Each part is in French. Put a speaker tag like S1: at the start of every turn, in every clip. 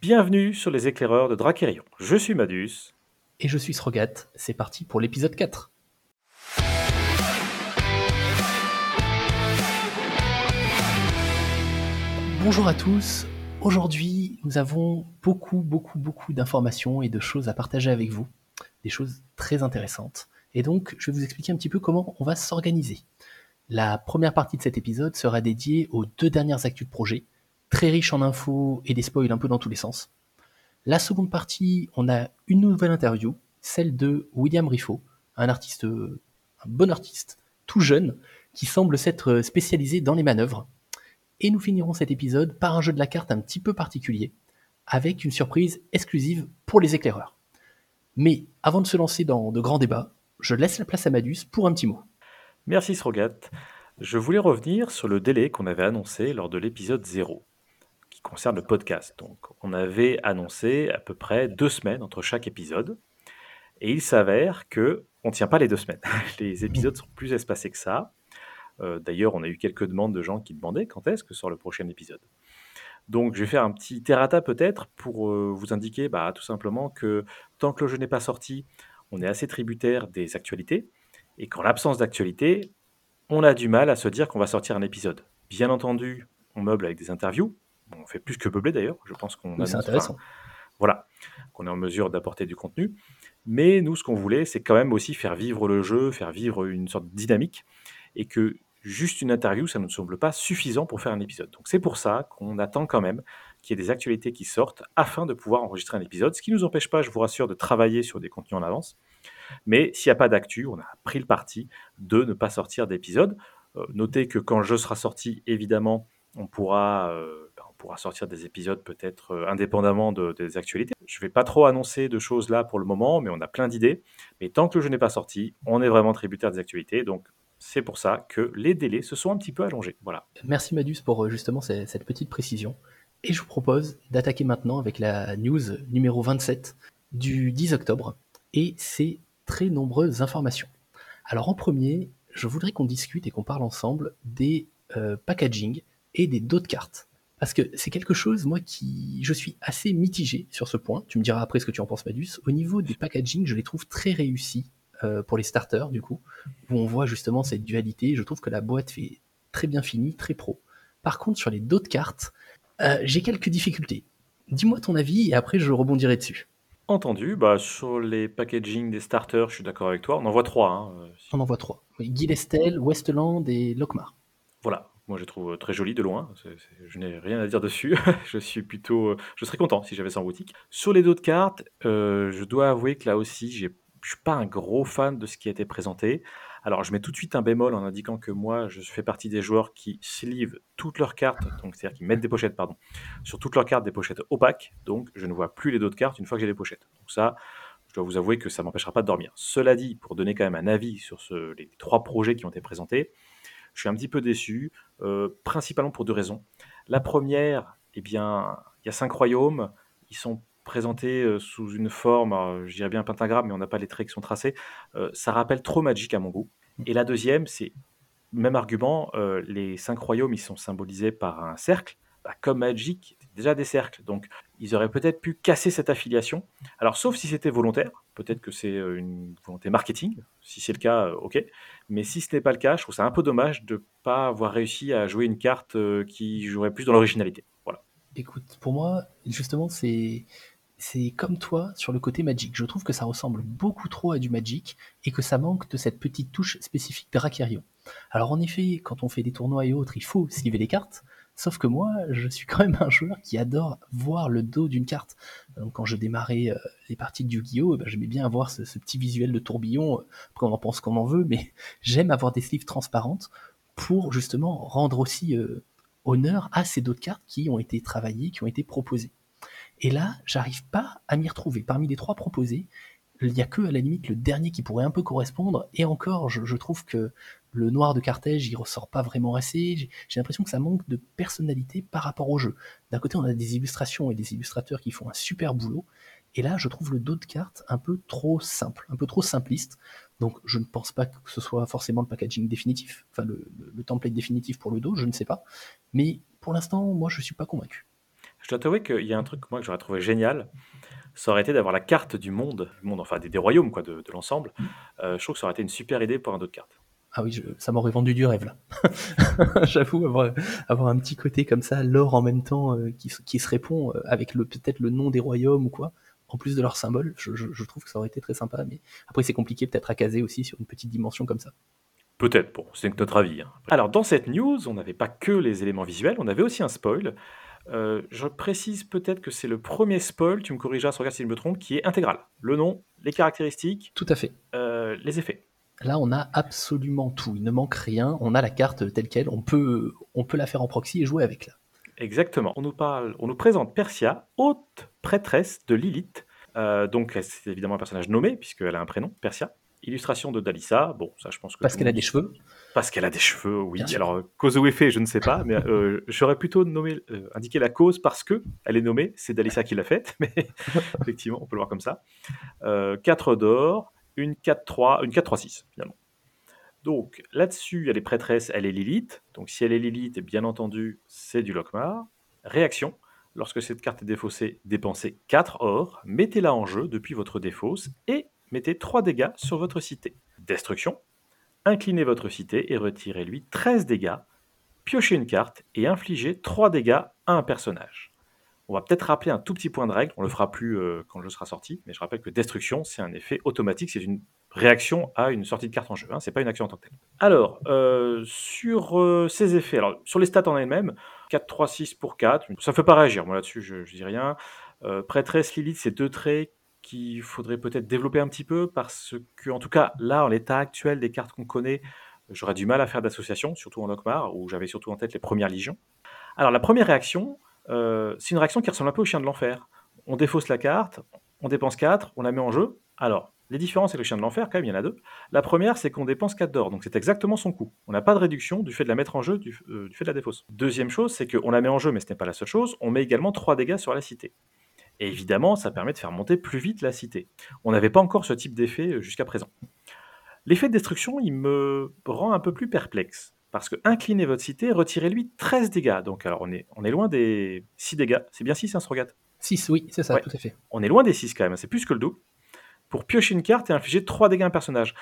S1: Bienvenue sur les éclaireurs de Drakerion. Je suis Madus.
S2: Et je suis Srogat. C'est parti pour l'épisode 4. Bonjour à tous. Aujourd'hui, nous avons beaucoup, beaucoup, beaucoup d'informations et de choses à partager avec vous. Des choses très intéressantes. Et donc, je vais vous expliquer un petit peu comment on va s'organiser. La première partie de cet épisode sera dédiée aux deux dernières actus de projet, très riche en infos et des spoils un peu dans tous les sens. La seconde partie, on a une nouvelle interview, celle de William Riffaut, un artiste, un bon artiste, tout jeune, qui semble s'être spécialisé dans les manœuvres. Et nous finirons cet épisode par un jeu de la carte un petit peu particulier, avec une surprise exclusive pour les éclaireurs. Mais avant de se lancer dans de grands débats, je laisse la place à Madus pour un petit mot.
S1: Merci Srogat. Je voulais revenir sur le délai qu'on avait annoncé lors de l'épisode 0 concerne le podcast. Donc, on avait annoncé à peu près deux semaines entre chaque épisode. Et il s'avère que on tient pas les deux semaines. Les épisodes sont plus espacés que ça. Euh, d'ailleurs, on a eu quelques demandes de gens qui demandaient quand est-ce que sort le prochain épisode. Donc, je vais faire un petit terrata peut-être pour euh, vous indiquer bah, tout simplement que tant que le jeu n'est pas sorti, on est assez tributaire des actualités. Et qu'en l'absence d'actualité, on a du mal à se dire qu'on va sortir un épisode. Bien entendu, on meuble avec des interviews, on fait plus que peubler d'ailleurs. Je pense qu'on
S2: oui, intéressant.
S1: voilà, qu'on est en mesure d'apporter du contenu. Mais nous, ce qu'on voulait, c'est quand même aussi faire vivre le jeu, faire vivre une sorte de dynamique, et que juste une interview, ça ne nous semble pas suffisant pour faire un épisode. Donc c'est pour ça qu'on attend quand même qu'il y ait des actualités qui sortent afin de pouvoir enregistrer un épisode, ce qui ne nous empêche pas, je vous rassure, de travailler sur des contenus en avance. Mais s'il n'y a pas d'actu, on a pris le parti de ne pas sortir d'épisode. Euh, notez que quand le jeu sera sorti, évidemment, on pourra euh, pourra sortir des épisodes peut-être euh, indépendamment des actualités. Je ne vais pas trop annoncer de choses là pour le moment, mais on a plein d'idées. Mais tant que le jeu n'est pas sorti, on est vraiment tributaire des actualités. Donc c'est pour ça que les délais se sont un petit peu allongés. Voilà.
S2: Merci Madus pour euh, justement cette petite précision. Et je vous propose d'attaquer maintenant avec la news numéro 27 du 10 octobre et ses très nombreuses informations. Alors en premier, je voudrais qu'on discute et qu'on parle ensemble des euh, packaging et des dos de cartes. Parce que c'est quelque chose, moi, qui. Je suis assez mitigé sur ce point. Tu me diras après ce que tu en penses, Madus. Au niveau du packaging, je les trouve très réussis euh, pour les starters, du coup, où on voit justement cette dualité. Je trouve que la boîte fait très bien finie, très pro. Par contre, sur les d'autres cartes, euh, j'ai quelques difficultés. Dis-moi ton avis et après je rebondirai dessus.
S1: Entendu, bah, sur les packaging des starters, je suis d'accord avec toi. On en voit trois. Hein,
S2: euh, On en voit trois. Oui, Guilestel, Westland et Lockmar.
S1: Voilà, moi, je trouve très joli de loin. je n'ai rien à dire dessus. je suis plutôt, je serais content si j'avais ça en boutique. Sur les dos de cartes, euh, je dois avouer que là aussi, je suis pas un gros fan de ce qui a été présenté. Alors, je mets tout de suite un bémol en indiquant que moi, je fais partie des joueurs qui sleeve toutes leurs cartes, donc c'est-à-dire qui mettent des pochettes, pardon, sur toutes leurs cartes des pochettes opaques. Donc, je ne vois plus les dos de cartes une fois que j'ai les pochettes. Donc ça, je dois vous avouer que ça m'empêchera pas de dormir. Cela dit, pour donner quand même un avis sur les trois projets qui ont été présentés, je suis un petit peu déçu, euh, principalement pour deux raisons. La première, eh bien, il y a cinq royaumes, ils sont présentés euh, sous une forme, je dirais bien un pentagramme, mais on n'a pas les traits qui sont tracés. Euh, ça rappelle trop Magic à mon goût. Et la deuxième, c'est même argument, les cinq royaumes, ils sont symbolisés par un cercle. Bah, comme Magic, déjà des cercles. Donc, ils auraient peut-être pu casser cette affiliation. Alors, sauf si c'était volontaire, peut-être que c'est euh, une volonté marketing. Si c'est le cas, euh, ok. Mais si ce n'est pas le cas, je trouve ça un peu dommage de ne pas avoir réussi à jouer une carte euh, qui jouerait plus dans l'originalité. Voilà.
S2: Écoute, pour moi, justement, c'est c'est comme toi sur le côté Magic. Je trouve que ça ressemble beaucoup trop à du Magic et que ça manque de cette petite touche spécifique Dracarion. Alors en effet, quand on fait des tournois et autres, il faut sliver les cartes, Sauf que moi, je suis quand même un joueur qui adore voir le dos d'une carte. Donc quand je démarrais euh, les parties de Yu-Gi-Oh, eh ben, j'aimais bien avoir ce, petit visuel de tourbillon. Après, on en pense qu'on en veut, mais j'aime avoir des sleeves transparentes pour justement rendre aussi euh, honneur à ces dos de cartes qui ont été travaillées, qui ont été proposées. Et là, j'arrive pas à m'y retrouver. Parmi les trois proposés, il n'y a que à la limite le dernier qui pourrait un peu correspondre. Et encore, je trouve que le noir de Carthage, il ressort pas vraiment assez. J'ai l'impression que ça manque de personnalité par rapport au jeu. D'un côté, on a des illustrations et des illustrateurs qui font un super boulot. Et là, je trouve le dos de carte un peu trop simple, un peu trop simpliste. Donc, je ne pense pas que ce soit forcément le packaging définitif, enfin le, template définitif pour le dos, je ne sais pas. Mais pour l'instant, moi, je ne suis pas convaincu.
S1: Je dois t'avouer qu'il y a un truc, moi, que j'aurais trouvé génial, ça aurait été d'avoir la carte du monde, du monde enfin des, des royaumes, quoi, de, de l'ensemble. Euh, je trouve que ça aurait été une super idée pour un autre carte.
S2: Ah oui, je- ça m'aurait vendu du rêve là. J'avoue, avoir, avoir un petit côté comme ça, l'or en même temps euh, qui, se- qui se répond euh, avec le peut-être le nom des royaumes ou quoi, en plus de leur symbole, je, je- je trouve que ça aurait été très sympa. Mais après, c'est compliqué peut-être à caser aussi sur une petite dimension comme ça.
S1: Peut-être, bon, c'est notre avis. hein. Alors, dans cette news, on n'avait pas que les éléments visuels, on avait aussi un spoil. Euh, je précise peut-être que c'est le premier spoil, tu me corrigeras, regarde si je me trompe, qui est intégral. Le nom, les caractéristiques,
S2: Tout à fait.
S1: les effets.
S2: Là, on a absolument tout. Il ne manque rien. On a la carte telle quelle. On peut, on peut la faire en proxy et jouer avec là.
S1: Exactement. On nous parle, on nous présente Persia, haute prêtresse de Lilith. Euh, donc, c'est évidemment un personnage nommé, puisqu'elle a un prénom, Persia. Illustration de Dalissa. Bon, ça, je pense que.
S2: Parce qu'elle
S1: le
S2: a des cheveux.
S1: Parce qu'elle a des cheveux, oui.
S2: Bien.
S1: Alors, euh, cause ou effet, je ne sais pas, mais euh, j'aurais plutôt nommé, euh, indiqué la cause parce que elle est nommée, c'est Dalissa qui l'a faite, mais effectivement, on peut le voir comme ça. Euh, 4 d'or, une 4-3, une 4-3-6, finalement. Donc, là-dessus, a les prêtresses, elle est Lilith. Donc, si elle est Lilith, bien entendu, c'est du Lockmar. Réaction. Lorsque cette carte est défaussée, dépensez 4 or, mettez-la en jeu depuis votre défausse et mettez 3 dégâts sur votre cité. Destruction inclinez votre cité et retirez-lui 13 dégâts, piochez une carte et infligez 3 dégâts à un personnage. On va peut-être rappeler un tout petit point de règle, on le fera plus euh, quand le jeu sera sorti, mais je rappelle que destruction, c'est un effet automatique, c'est une réaction à une sortie de carte en jeu, hein, c'est pas une action en tant que telle. Alors, euh, sur euh, ces effets, alors sur les stats en elles-mêmes, 4, 3, 6 pour 4, ça ne fait pas réagir, moi là-dessus je, je dis rien. Prêtresse Lilith, c'est deux traits qu'il faudrait peut-être développer un petit peu parce que, en tout cas, là, en l'état actuel des cartes qu'on connaît, j'aurais du mal à faire d'association, surtout en Lockmar, où j'avais surtout en tête les premières légions. Alors, la première réaction, euh, c'est une réaction qui ressemble un peu au chien de l'enfer. On défausse la carte, on dépense 4, on la met en jeu. Alors, les différences avec le chien de l'enfer, quand même, il y en a deux. La première, c'est qu'on dépense 4 d'or, donc c'est exactement son coût. On n'a pas de réduction du fait de la mettre en jeu, du, euh, du fait de la défausse. Deuxième chose, c'est qu'on la met en jeu, mais ce n'est pas la seule chose, on met également 3 dégâts sur la cité. Et évidemment, ça permet de faire monter plus vite la cité. On n'avait pas encore ce type d'effet euh, jusqu'à présent. L'effet de destruction, il me rend un peu plus perplexe. Parce que inclinez votre cité, retirez-lui 13 dégâts. Donc, alors, on est, on est loin des 6 dégâts. C'est bien 6, hein, Strogat
S2: 6, oui, c'est ça,
S1: Ouais.
S2: tout à fait.
S1: On est loin des 6 quand même, c'est plus que le double. Pour piocher une carte et infliger 3 dégâts à un personnage.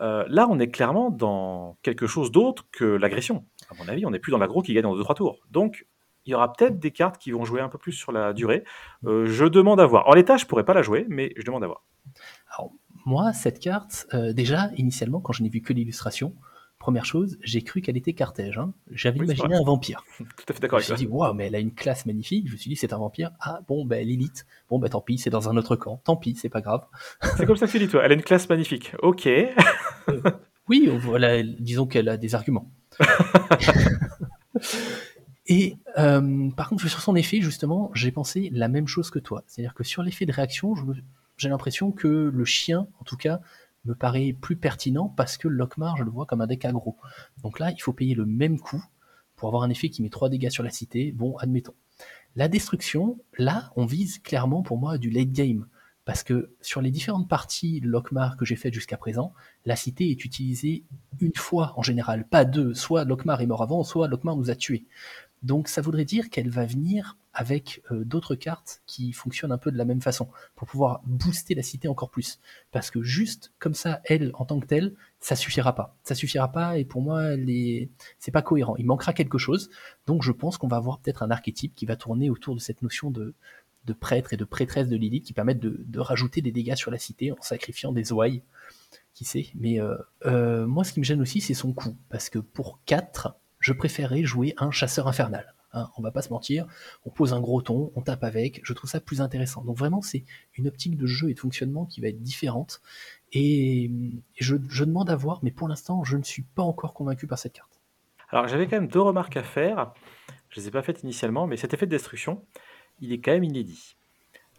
S1: Euh, là, on est clairement dans quelque chose d'autre que l'agression. À mon avis, on n'est plus dans l'aggro qui gagne en 2-3 tours. Donc, il y aura peut-être des cartes qui vont jouer un peu plus sur la durée. Euh, je demande à voir. En l'état, je pourrais pas la jouer, mais je demande à voir.
S2: Alors, moi, cette carte, euh, déjà, initialement, quand je n'ai vu que l'illustration, première chose, j'ai cru qu'elle était Carthège. hein. J'avais
S1: Oui,
S2: imaginé un vampire.
S1: Tout à fait d'accord
S2: Je
S1: avec
S2: me suis dit, waouh, mais elle a une classe magnifique. Je me suis dit, c'est un vampire. Ah, bon, ben, Lilith. Bon, ben, tant pis, c'est dans un autre camp. Tant pis, c'est pas grave.
S1: C'est comme ça que tu dis, toi. Elle a une classe magnifique. Ok.
S2: Oui, voilà, disons qu'elle a des arguments. Et euh, par contre, sur son effet, justement, j'ai pensé la même chose que toi. C'est-à-dire que sur l'effet de réaction, je j'ai l'impression que le chien, en tout cas, me paraît plus pertinent parce que Lockmar, je le vois comme un deck aggro. Donc là, il faut payer le même coût pour avoir un effet qui met 3 dégâts sur la cité. Bon, admettons. La destruction, là, on vise clairement pour moi du late game. Parce que sur les différentes parties Lockmar que j'ai faites jusqu'à présent, la cité est utilisée une fois en général, pas deux. Soit Lockmar est mort avant, soit Lockmar nous a tués. Donc ça voudrait dire qu'elle va venir avec euh, d'autres cartes qui fonctionnent un peu de la même façon, pour pouvoir booster la cité encore plus. Parce que juste comme ça, elle, en tant que telle, ça suffira pas. Ça suffira pas, et pour moi, c'est pas cohérent. Il manquera quelque chose. Donc je pense qu'on va avoir peut-être un archétype qui va tourner autour de cette notion de, prêtre et de prêtresse de Lilith qui permettent de, de rajouter des dégâts sur la cité en sacrifiant des ouailles qui sait? Mais euh, euh, moi, ce qui me gêne aussi, c'est son coût. Parce que pour 4, je préférais jouer un chasseur infernal. Hein, on va pas se mentir, on pose un gros ton, on tape avec, je trouve ça plus intéressant. Donc vraiment, c'est une optique de jeu et de fonctionnement qui va être différente. Et, je demande à voir, mais pour l'instant, je ne suis pas encore convaincu par cette carte.
S1: Alors, j'avais quand même deux remarques à faire. Je ne les ai pas faites initialement, mais cet effet de destruction, il est quand même inédit.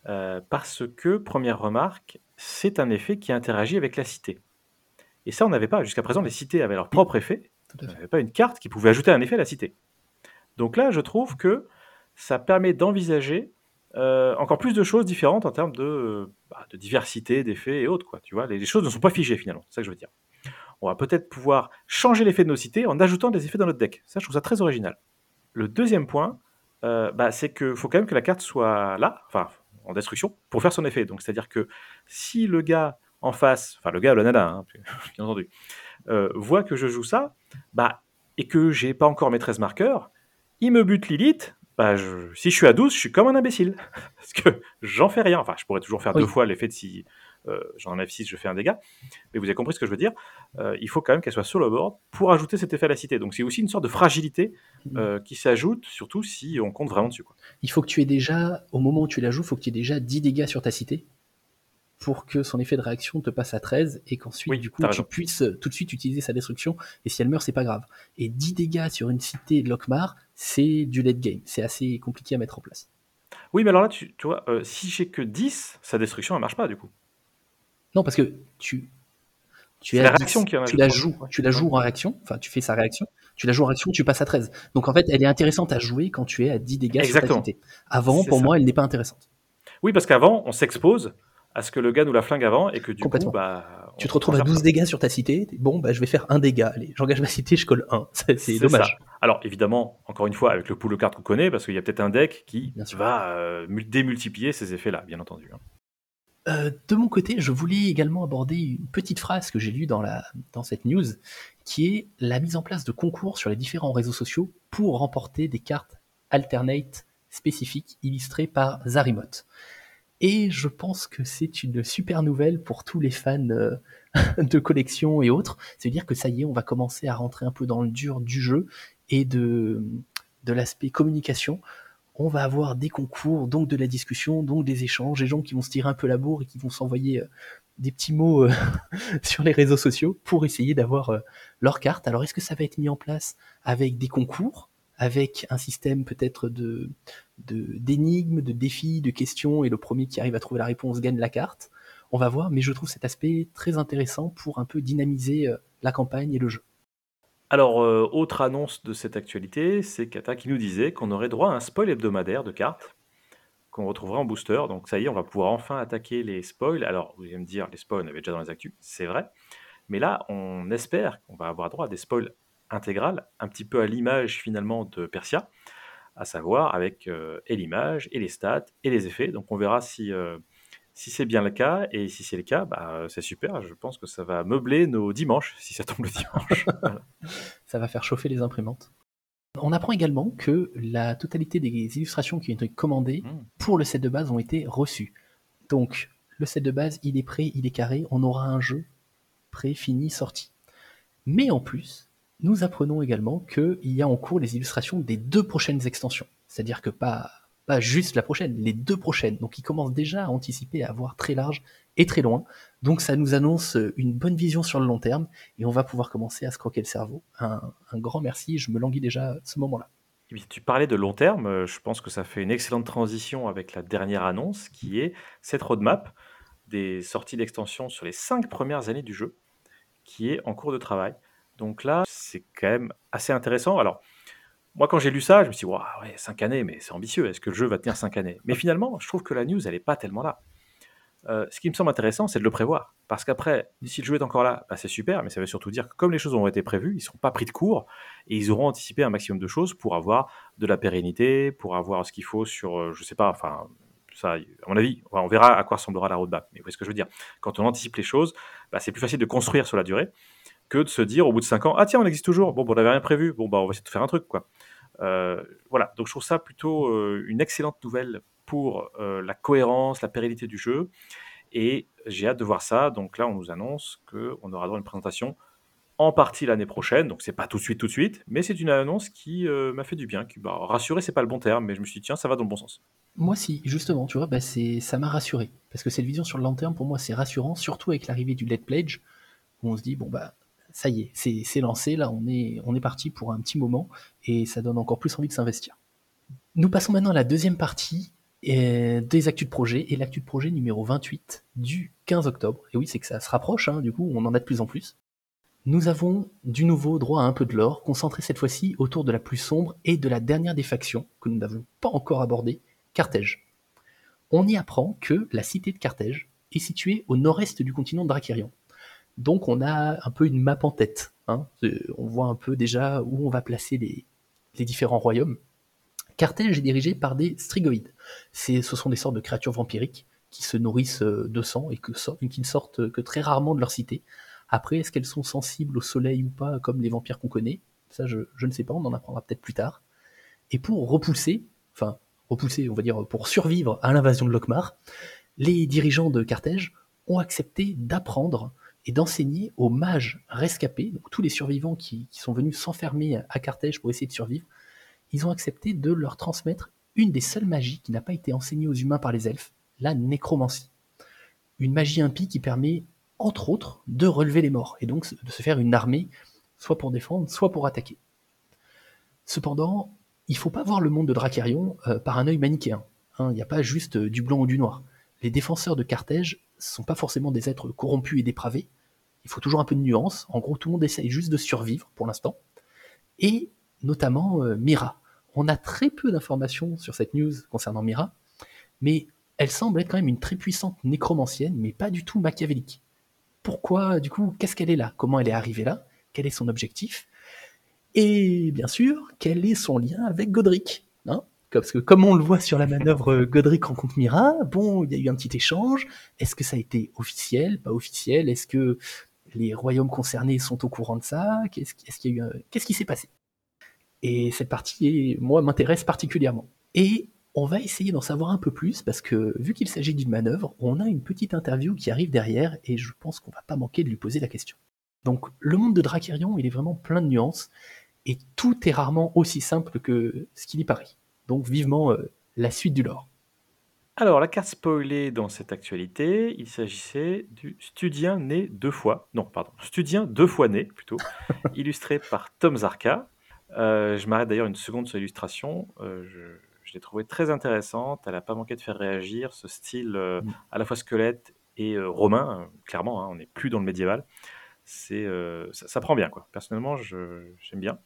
S1: Euh, parce que, première remarque, c'est un effet qui interagit avec la cité. Et ça, on n'avait pas. Jusqu'à présent, les cités avaient leur propre effet.
S2: Tout à
S1: On n'avait pas une carte qui pouvait ajouter un effet à la cité. Donc là, je trouve que ça permet d'envisager euh, encore plus de choses différentes en termes de, euh, bah, de diversité d'effets et autres. Quoi, tu vois, les, les choses ne sont pas figées finalement, c'est ça que je veux dire. On va peut-être pouvoir changer l'effet de nos cités en ajoutant des effets dans notre deck. Ça, je trouve ça très original. Le deuxième point, euh, bah, c'est qu'il faut quand même que la carte soit là, enfin en destruction, pour faire son effet. Donc c'est-à-dire que si le gars en face, enfin le gars, le nana, hein, bien entendu, euh, voit que je joue ça, bah, et que j'ai pas encore mes 13 marqueurs, il me bute Lilith, bah, je- si je suis à 12, je suis comme un imbécile. Parce que j'en fais rien. Enfin, je pourrais toujours faire
S2: Oui.
S1: deux fois l'effet de si euh, j'en enlève 6, je fais un dégât. Mais vous avez compris ce que je veux dire. Euh, il faut quand même qu'elle soit sur le board pour ajouter cet effet à la cité. Donc c'est aussi une sorte de fragilité euh, qui s'ajoute, surtout si on compte vraiment dessus. Quoi.
S2: Il faut que tu aies déjà, au moment où tu la joues, il faut que tu aies déjà 10 dégâts sur ta cité pour que son effet de réaction te passe à 13 et qu'ensuite,
S1: Oui,
S2: du coup,
S1: t'as
S2: tu
S1: raison.
S2: puisses euh, tout de suite utiliser sa destruction. Et si elle meurt, c'est pas grave. Et 10 dégâts sur une cité de Lockmar, c'est du late game. C'est assez compliqué à mettre en place.
S1: Oui, mais alors là, tu, tu vois, euh, si j'ai que 10, sa destruction, elle marche pas du coup.
S2: Non, parce que tu. Tu, es
S1: la
S2: à 10,
S1: réaction qui en a
S2: tu la joues,
S1: Ouais.
S2: tu la joues en réaction, enfin tu fais sa réaction, tu la joues en réaction, tu passes à 13. Donc en fait, elle est intéressante à jouer quand tu es à 10 dégâts
S1: Exactement.
S2: sur ta cité. Avant, pour
S1: ça.
S2: moi, elle n'est pas intéressante.
S1: Oui, parce qu'avant, on s'expose à ce que le gars nous la flingue avant et que du coup, bah.
S2: Tu te retrouves à
S1: gère
S2: 12
S1: ça.
S2: dégâts sur ta cité, bon, bah, je vais faire un dégât, allez, j'engage ma cité, je colle 1. C'est, dommage.
S1: ça. Alors évidemment, encore une fois, avec le pool de cartes qu'on connaît, parce qu'il y a peut-être un deck qui
S2: Bien
S1: va euh, mul- démultiplier ces effets-là, bien entendu. hein.
S2: Euh, de mon côté, je voulais également aborder une petite phrase que j'ai lue dans, la, dans cette news, qui est la mise en place de concours sur les différents réseaux sociaux pour remporter des cartes alternate spécifiques illustrées par Zarimot. Et je pense que c'est une super nouvelle pour tous les fans euh, de collection et autres. C'est-à-dire que ça y est, on va commencer à rentrer un peu dans le dur du jeu et de, l'aspect communication on va avoir des concours, donc de la discussion, donc des échanges, des gens qui vont se tirer un peu la bourre et qui vont s'envoyer euh, des petits mots euh, sur les réseaux sociaux pour essayer d'avoir leur carte. Alors est-ce que ça va être mis en place avec des concours, avec un système peut-être d'énigmes, de, défis, de questions, et le premier qui arrive à trouver la réponse gagne la carte On va voir, mais je trouve cet aspect très intéressant pour un peu dynamiser euh, la campagne et le jeu.
S1: Alors, euh, autre annonce de cette actualité, c'est Kata qui nous disait qu'on aurait droit à un spoil hebdomadaire de cartes qu'on retrouvera en booster. Donc ça y est, on va pouvoir enfin attaquer les spoils. Alors, vous allez me dire, les spoils, on avait déjà dans les actus, c'est vrai. Mais là, on espère qu'on va avoir droit à des spoils intégrales, un petit peu à l'image finalement de Persia, à savoir avec euh, et l'image, et les stats, et les effets. Donc on verra si, euh, si c'est bien le cas, et si c'est le cas, bah, c'est super. Je pense que ça va meubler nos dimanches, si ça tombe le dimanche. Voilà.
S2: ça va faire chauffer les imprimantes. On apprend également que la totalité des illustrations qui ont été commandées
S1: Mm.
S2: pour le set de base ont été reçues. Donc, le set de base, il est prêt, il est carré, on aura un jeu prêt, fini, sorti. Mais en plus, nous apprenons également qu'il y a en cours les illustrations des deux prochaines extensions. C'est-à-dire que pas, pas juste la prochaine, les deux prochaines. Donc, ils commencent déjà à anticiper, à voir très large et très loin. Donc, ça nous annonce une bonne vision sur le long terme et on va pouvoir commencer à se croquer le cerveau. Un, un grand merci, je me languis déjà à ce moment-là.
S1: Tu parlais de long terme, euh, je pense que ça fait une excellente transition avec la dernière annonce qui est cette roadmap des sorties d'extension sur les cinq premières années du jeu qui est en cours de travail. Donc là, c'est quand même assez intéressant. Alors, moi, quand j'ai lu ça, je me suis dit, ouais, 5 années, mais c'est ambitieux. Est-ce que le jeu va tenir 5 années? Mais finalement, je trouve que la news, elle n'est pas tellement là. Euh, ce qui me semble intéressant, c'est de le prévoir. Parce qu'après, si le jeu est encore là, bah, c'est super, mais ça veut surtout dire que comme les choses ont été prévues, ils ne seront pas pris de court et ils auront anticipé un maximum de choses pour avoir de la pérennité, pour avoir ce qu'il faut sur, euh, je sais pas, enfin, ça, à mon avis, on verra à quoi ressemblera la roadmap. Mais vous voyez ce que je veux dire Quand on anticipe les choses, bah, c'est plus facile de construire sur la durée que de se dire au bout de 5 ans, ah tiens, on existe toujours, bon, bon on n'avait rien prévu, bon, bah, on va essayer de faire un truc, quoi. Euh, voilà, donc je trouve ça plutôt euh, une excellente nouvelle pour euh, la cohérence, la pérennité du jeu. Et j'ai hâte de voir ça. Donc là, on nous annonce qu'on aura droit à une présentation en partie l'année prochaine. Donc c'est pas tout de suite, tout de suite, mais c'est une annonce qui m'a fait du bien. Qui, bah, rassuré, c'est pas le bon terme, mais je me suis dit, tiens, ça va dans le bon sens.
S2: Moi, si, justement, tu vois, bah, ça m'a rassuré. Parce que cette vision sur le long terme, pour moi, c'est rassurant, surtout avec l'arrivée du Let Pledge, où on se dit, bon, bah, ça y est, c'est, lancé, là, on est, parti pour un petit moment, et ça donne encore plus envie de s'investir. Nous passons maintenant à la deuxième partie euh, des actus de projet, et l'actu de projet numéro 28 du 15 octobre. Et oui, c'est que ça se rapproche, hein, du coup, on en a de plus en plus. Nous avons du nouveau droit à un peu de lore, concentré cette fois-ci autour de la plus sombre et de la dernière des factions, que nous n'avons pas encore abordée, Carthège. On y apprend que la cité de Carthège est située au nord-est du continent de Drakirion. Donc on a un peu une map en tête. hein. Euh, On voit un peu déjà où on va placer les, différents royaumes. Carthage est dirigé par des strigoïdes. Ce sont des sortes de créatures vampiriques qui se nourrissent euh, de sang et, qui ne sortent que très rarement de leur cité. Après, est-ce qu'elles sont sensibles au soleil ou pas, comme les vampires qu'on connaît? Ça, je, ne sais pas, on en apprendra peut-être plus tard. Et pour repousser, enfin, repousser, on va dire, pour survivre à l'invasion de Lokmar, les dirigeants de Carthage ont accepté d'apprendre et d'enseigner aux mages rescapés, donc tous les survivants qui, sont venus s'enfermer à Carthage pour essayer de survivre, ils ont accepté de leur transmettre une des seules magies qui n'a pas été enseignée aux humains par les elfes, la nécromancie. Une magie impie qui permet, entre autres, de relever les morts, et donc de se faire une armée, soit pour défendre, soit pour attaquer. Cependant, il ne faut pas voir le monde de Dracarion euh, par un œil manichéen. Hein. Il n'y a pas juste euh, du blanc ou du noir. Les défenseurs de Carthage ne sont pas forcément des êtres corrompus et dépravés. Il faut toujours un peu de nuance. En gros, tout le monde essaye juste de survivre pour l'instant. Et notamment euh, Mira. On a très peu d'informations sur cette news concernant Mira, mais elle semble être quand même une très puissante nécromancienne, mais pas du tout machiavélique. Pourquoi, du coup, qu'est-ce qu'elle est là? Comment elle est arrivée là? Quel est son objectif? Et bien sûr, quel est son lien avec Godric hein? Parce que comme on le voit sur la manœuvre euh, Godric rencontre Mira, bon, il y a eu un petit échange. Est-ce que ça a été officiel, pas officiel? Est-ce que les royaumes concernés sont au courant de ça Qu'est-ce qu'il y a eu Qu'est-ce qui s'est passé? Et cette partie, moi, m'intéresse particulièrement. Et on va essayer d'en savoir un peu plus parce que vu qu'il s'agit d'une manœuvre, on a une petite interview qui arrive derrière et je pense qu'on va pas manquer de lui poser la question. Donc le monde de Drakirion, il est vraiment plein de nuances et tout est rarement aussi simple que ce qu'il y paraît. Donc vivement euh, la suite du lore.
S1: Alors, la carte spoilée dans cette actualité, il s'agissait du Studien né deux fois, non, pardon, Studien deux fois né, plutôt, illustré par Tom Zarka. Euh, je m'arrête d'ailleurs une seconde sur l'illustration. Euh, je, je l'ai trouvée très intéressante. Elle n'a pas manqué de faire réagir. Ce style euh, mm. à la fois squelette et romain, clairement, hein, on n'est plus dans le médiéval. C'est, ça, prend bien, quoi. Personnellement, j'aime bien.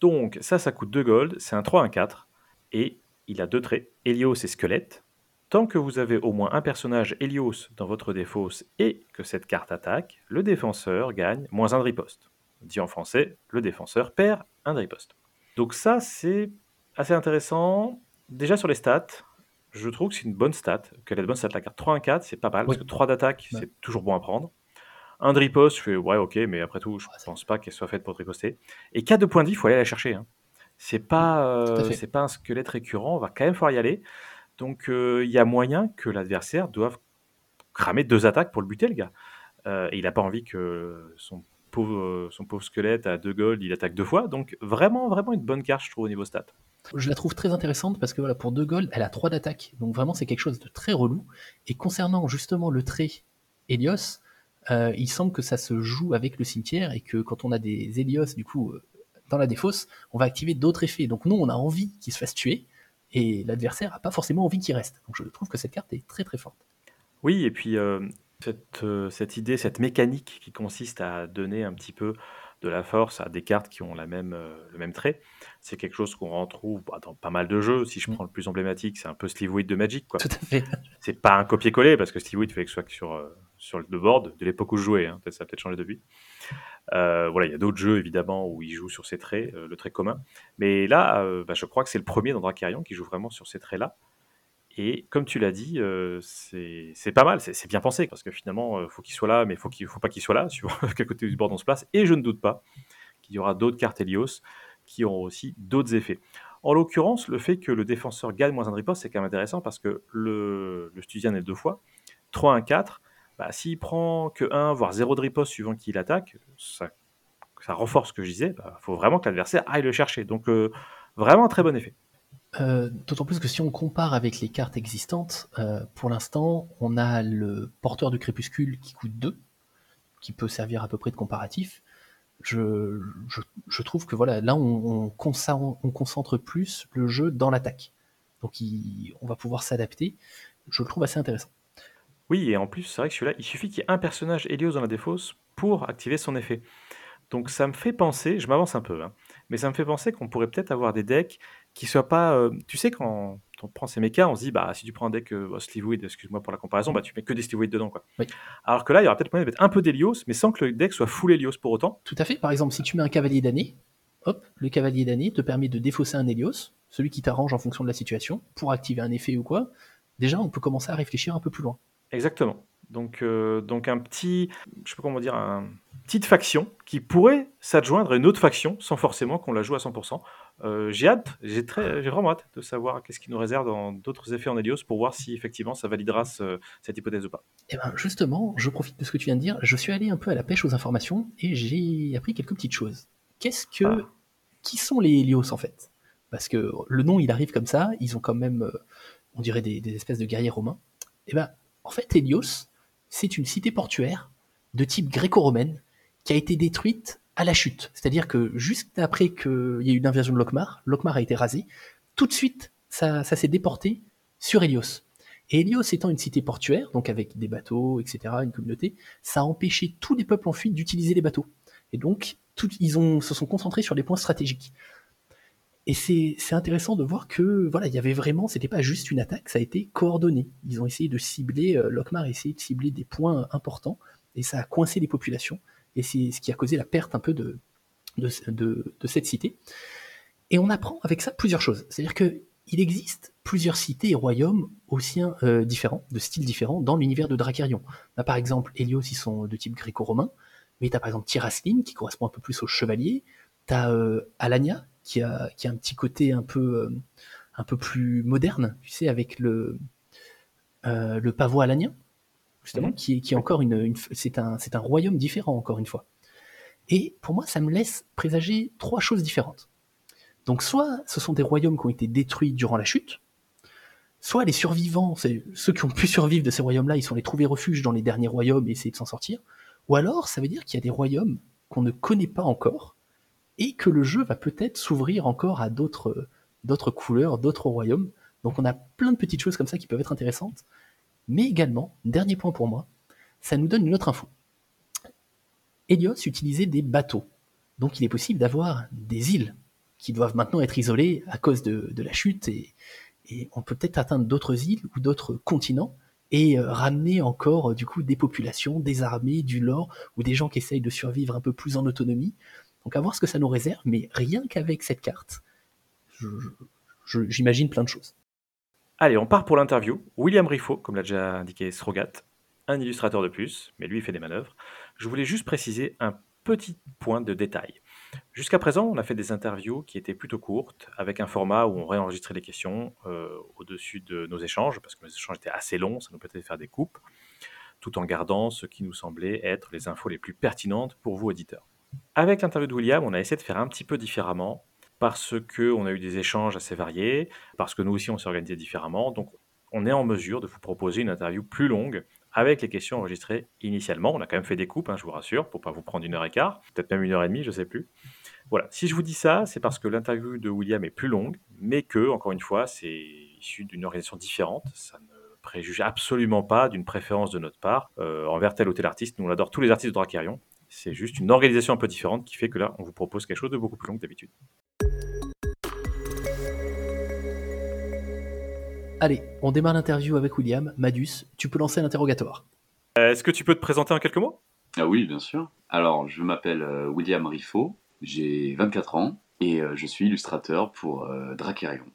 S1: Donc, ça, ça coûte 2 gold. C'est un 3, 1, 4. Et il a deux traits, Helios et squelette. Tant que vous avez au moins un personnage Helios dans votre défausse et que cette carte attaque, le défenseur gagne moins un de riposte. Dit en français, le défenseur perd un de riposte. Donc ça, c'est assez intéressant. Déjà sur les stats, je trouve que c'est une bonne stat, qu'elle est bonne stat. La carte 3-1-4, c'est pas mal, parce que 3 d'attaque, c'est toujours bon à prendre. Un de riposte, je fais ouais, ok, mais après tout, je pense pas qu'elle soit faite pour riposter. Et 4 de points de vie, il faut aller la chercher. Hein. C'est pas, euh, c'est pas un squelette récurrent, on va quand même falloir y aller. Donc euh, il y a moyen que l'adversaire doive cramer deux attaques pour le buter, le gars. Euh, et il a pas envie que son pauvre, son pauvre squelette à 2 gold, il attaque deux fois. Donc vraiment, vraiment une bonne carte, je trouve, au niveau stat.
S2: Je la trouve très intéressante parce que voilà, pour 2 gold, elle a 3 d'attaque. Donc vraiment, c'est quelque chose de très relou. Et concernant justement le trait Helios, euh, il semble que ça se joue avec le cimetière et que quand on a des Helios, du coup, euh, dans la défausse, on va activer d'autres effets. Donc nous, on a envie qu'il se fasse tuer et l'adversaire n'a pas forcément envie qu'il reste. Donc je trouve que cette carte est très très forte.
S1: Oui, et puis euh, cette, cette, idée, cette mécanique qui consiste à donner un petit peu de la force à des cartes qui ont la même, euh, le même trait. C'est quelque chose qu'on retrouve bah, dans pas mal de jeux. Si je mm. prends le plus emblématique, c'est un peu Sleeveweed de Magic. Quoi.
S2: Tout à fait.
S1: C'est pas un copier-coller parce que Sleeveweed fait que soit sur, euh, sur le board de l'époque où je jouais. Hein. ça a peut-être changé depuis. Euh, voilà, il y a d'autres jeux évidemment où il joue sur ces traits, le trait commun. Mais là, bah, je crois que c'est le premier dans Dracarion qui joue vraiment sur ces traits-là. Et comme tu l'as dit, euh, c'est pas mal, c'est bien pensé, parce que finalement, il euh, faut qu'il soit là, mais faut il faut pas qu'il soit là, suivant quel côté du board on se place. Et je ne doute pas qu'il y aura d'autres cartes Helios qui auront aussi d'autres effets. En l'occurrence, le fait que le défenseur gagne moins un riposte, c'est quand même intéressant, parce que le, le Studian est deux fois. 3, 1, 4, bah, s'il prend que 1, voire 0 de riposte suivant qu'il attaque, ça, renforce ce que je disais, il bah, faut vraiment que l'adversaire aille le chercher. Donc, euh, vraiment un très bon effet.
S2: Euh, d'autant plus que si on compare avec les cartes existantes, euh, pour l'instant, on a le porteur du crépuscule qui coûte 2, qui peut servir à peu près de comparatif. Je, trouve que voilà, là, on, on, concentre, plus le jeu dans l'attaque. Donc, on va pouvoir s'adapter. Je le trouve assez intéressant.
S1: Oui, et en plus, c'est vrai que celui-là, il suffit qu'il y ait un personnage Helios dans la défausse pour activer son effet. Donc ça me fait penser, je m'avance un peu, hein, mais ça me fait penser qu'on pourrait peut-être avoir des decks qui soient pas. Euh, tu sais, quand on prend ces mechas, on se dit, bah, si tu prends un deck euh, bah, excuse-moi pour la comparaison, bah, tu mets que des Sleeveweed dedans. Quoi. Alors que là, il y aura peut-être moyen de mettre un peu d'Helios, mais sans que le deck soit full Helios pour autant.
S2: Tout à fait. Par exemple, si tu mets un cavalier d'année, hop, le cavalier d'année te permet de défausser un Helios, celui qui t'arrange en fonction de la situation, pour activer un effet ou quoi, déjà on peut commencer à réfléchir un peu plus loin.
S1: Exactement. Donc, euh, donc un petit, je sais pas comment dire, un petite faction qui pourrait s'adjoindre à une autre faction sans forcément qu'on la joue à 100%. Euh, j'ai hâte, j'ai très, j'ai vraiment hâte de savoir qu'est-ce qui nous réserve dans d'autres effets en Helios pour voir si effectivement ça validera cette hypothèse ou pas.
S2: Et eh ben justement, je profite de ce que tu viens de dire. Je suis allé un peu à la pêche aux informations et j'ai appris quelques petites choses. Qu'est-ce que, ah. qui sont les Helios en fait? Parce que le nom il arrive comme ça, ils ont quand même, euh, on dirait des, des espèces de guerriers romains. Et eh ben en fait Helios, c'est une cité portuaire de type gréco-romaine qui a été détruite à la chute. C'est-à-dire que juste après qu'il y ait eu une invasion de Lokmar, Lokmar a été rasé, tout de suite, ça, s'est déporté sur Hélios. Et Hélios étant une cité portuaire, donc avec des bateaux, etc., une communauté, ça a empêché tous les peuples en fuite d'utiliser les bateaux. Et donc, ils se sont concentrés sur des points stratégiques. Et c'est intéressant de voir que voilà, il y avait vraiment, c'était pas juste une attaque, ça a été coordonné. Ils ont essayé de cibler, euh, a essayé de cibler des points importants, et ça a coincé les populations et c'est ce qui a causé la perte un peu de, cette cité. Et on apprend avec ça plusieurs choses. C'est-à-dire qu'il existe plusieurs cités et royaumes aussi euh, différents, de styles différents, dans l'univers de Dracarion. On par exemple Helios, ils sont de type gréco-romain, mais tu as par exemple Tyrasline, qui correspond un peu plus aux chevaliers, tu as euh, Alania, qui a, qui a un petit côté un peu, euh, un peu plus moderne, tu sais, avec le, le pavot alanien, justement, mhm. qui, est encore une, c'est un, c'est un royaume différent encore une fois. Et pour moi, ça me laisse présager trois choses différentes. Donc soit ce sont des royaumes qui ont été détruits durant la chute, soit les survivants, c'est ceux qui ont pu survivre de ces royaumes-là, ils sont les trouver refuge dans les derniers royaumes et essayer de s'en sortir, ou alors ça veut dire qu'il y a des royaumes qu'on ne connaît pas encore et que le jeu va peut-être s'ouvrir encore à d'autres couleurs, d'autres royaumes. Donc on a plein de petites choses comme ça qui peuvent être intéressantes. Mais également, dernier point pour moi, ça nous donne une autre info. Helios utilisait des bateaux. Donc il est possible d'avoir des îles qui doivent maintenant être isolées à cause de, la chute et, on peut peut-être atteindre d'autres îles ou d'autres continents et euh, ramener encore euh, du coup des populations, des armées, du lore ou des gens qui essayent de survivre un peu plus en autonomie. Donc à voir ce que ça nous réserve, mais rien qu'avec cette carte, j'imagine plein de choses.
S1: Allez, on part pour l'interview. William Riffaut, comme l'a déjà indiqué Srogat, un illustrateur de plus, mais lui il fait des manœuvres. Je voulais juste préciser un petit point de détail. Jusqu'à présent, on a fait des interviews qui étaient plutôt courtes, avec un format où on réenregistrait les questions euh, au-dessus de nos échanges, parce que nos échanges étaient assez longs, ça nous permettait de faire des coupes, tout en gardant ce qui nous semblait être les infos les plus pertinentes pour vous, auditeurs. Avec l'interview de William, on a essayé de faire un petit peu différemment, parce qu'on a eu des échanges assez variés, parce que nous aussi on s'est organisé différemment. Donc on est en mesure de vous proposer une interview plus longue avec les questions enregistrées initialement. On a quand même fait des coupes, hein, je vous rassure, pour pas vous prendre une heure et quart, peut-être même une heure et demie, je sais plus. Voilà, si je vous dis ça, c'est parce que l'interview de William est plus longue, mais que, encore une fois, c'est issu d'une organisation différente. Ça ne préjuge absolument pas d'une préférence de notre part euh, envers tel ou tel artiste. Nous, on adore tous les artistes de Dracarion. C'est juste une organisation un peu différente qui fait que là, on vous propose quelque chose de beaucoup plus long que d'habitude.
S2: Allez, on démarre l'interview avec William. Madus, tu peux lancer l'interrogatoire.
S1: Euh, est-ce que tu peux te présenter en quelques mots?
S3: Ah Oui, bien sûr. Alors, je m'appelle euh, William Riffaut, j'ai 24 ans et euh, je suis illustrateur pour Dracarion.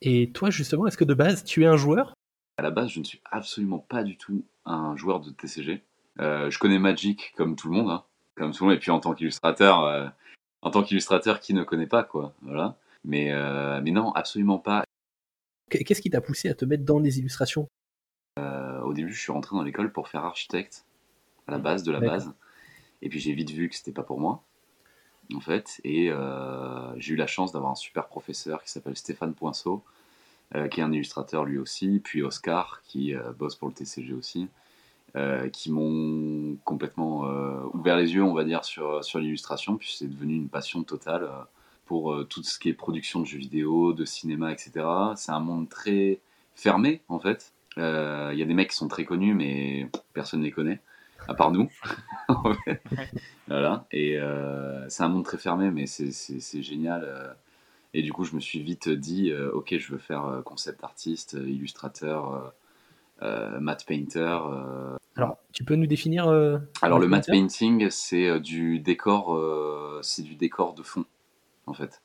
S2: Et toi, justement, est-ce que de base, tu es un joueur?
S3: À la base, je ne suis absolument pas du tout un joueur de TCG. je connais Magic comme tout le monde, hein, comme tout le monde, et puis en tant qu'illustrateur, en tant qu'illustrateur, qui ne connaît pas, quoi, voilà. Mais, mais non, absolument pas.
S2: Qu'est-ce qui t'a poussé à te mettre dans les illustrations?
S3: Euh, Au début, je suis rentré dans l'école pour faire architecte, à la base de la base. Et puis j'ai vite vu que c'était pas pour moi, en fait. Et euh, j'ai eu la chance d'avoir un super professeur qui s'appelle Stéphane Poinceau, euh, qui est un illustrateur lui aussi, puis Oscar, qui bosse pour le TCG aussi, qui m'ont complètement ouvert les yeux, on va dire, sur, sur l'illustration, puis c'est devenu une passion totale pour euh, tout ce qui est production de jeux vidéo, de cinéma, etc. C'est un monde très fermé, en fait. Il euh, y a des mecs qui sont très connus, mais personne ne les connaît, à part nous. voilà. Et euh, c'est un monde très fermé, mais c'est génial. Et du coup, je me suis vite dit, ok, je veux faire concept artiste, illustrateur, matte painter.
S2: Alors, tu peux nous définir
S3: Alors, le matte painting, c'est du décor, c'est du décor de fond en fait.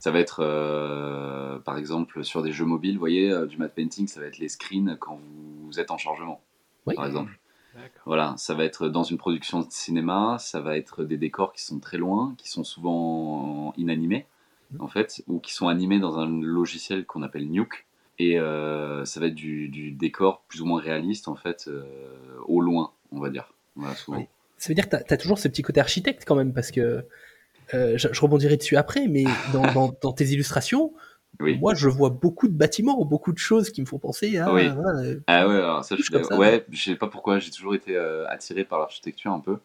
S3: Ça va être, euh, par exemple, sur des jeux mobiles, vous voyez, euh, du matte painting, ça va être les screens quand vous êtes en chargement,
S2: Oui.
S3: par exemple. Voilà, ça va être dans une production de cinéma, ça va être des décors qui sont très loin, qui sont souvent inanimés, en fait, ou qui sont animés dans un logiciel qu'on appelle Nuke. Et euh, ça va être du, du décor plus ou moins réaliste, en fait, euh, au loin, on va dire. Voilà, souvent.
S2: Oui. Ça veut dire que tu as, toujours ce petit côté architecte quand même, parce que euh, je, je, rebondirai dessus après, mais dans, dans, dans tes illustrations,
S3: Oui.
S2: moi je vois beaucoup de bâtiments, beaucoup de choses qui me font penser à.
S3: Oui.
S2: euh,
S3: Ah ouais, alors ça, je suis-
S2: ça.
S3: ouais, je sais pas pourquoi, j'ai toujours été euh, attiré par l'architecture un peu.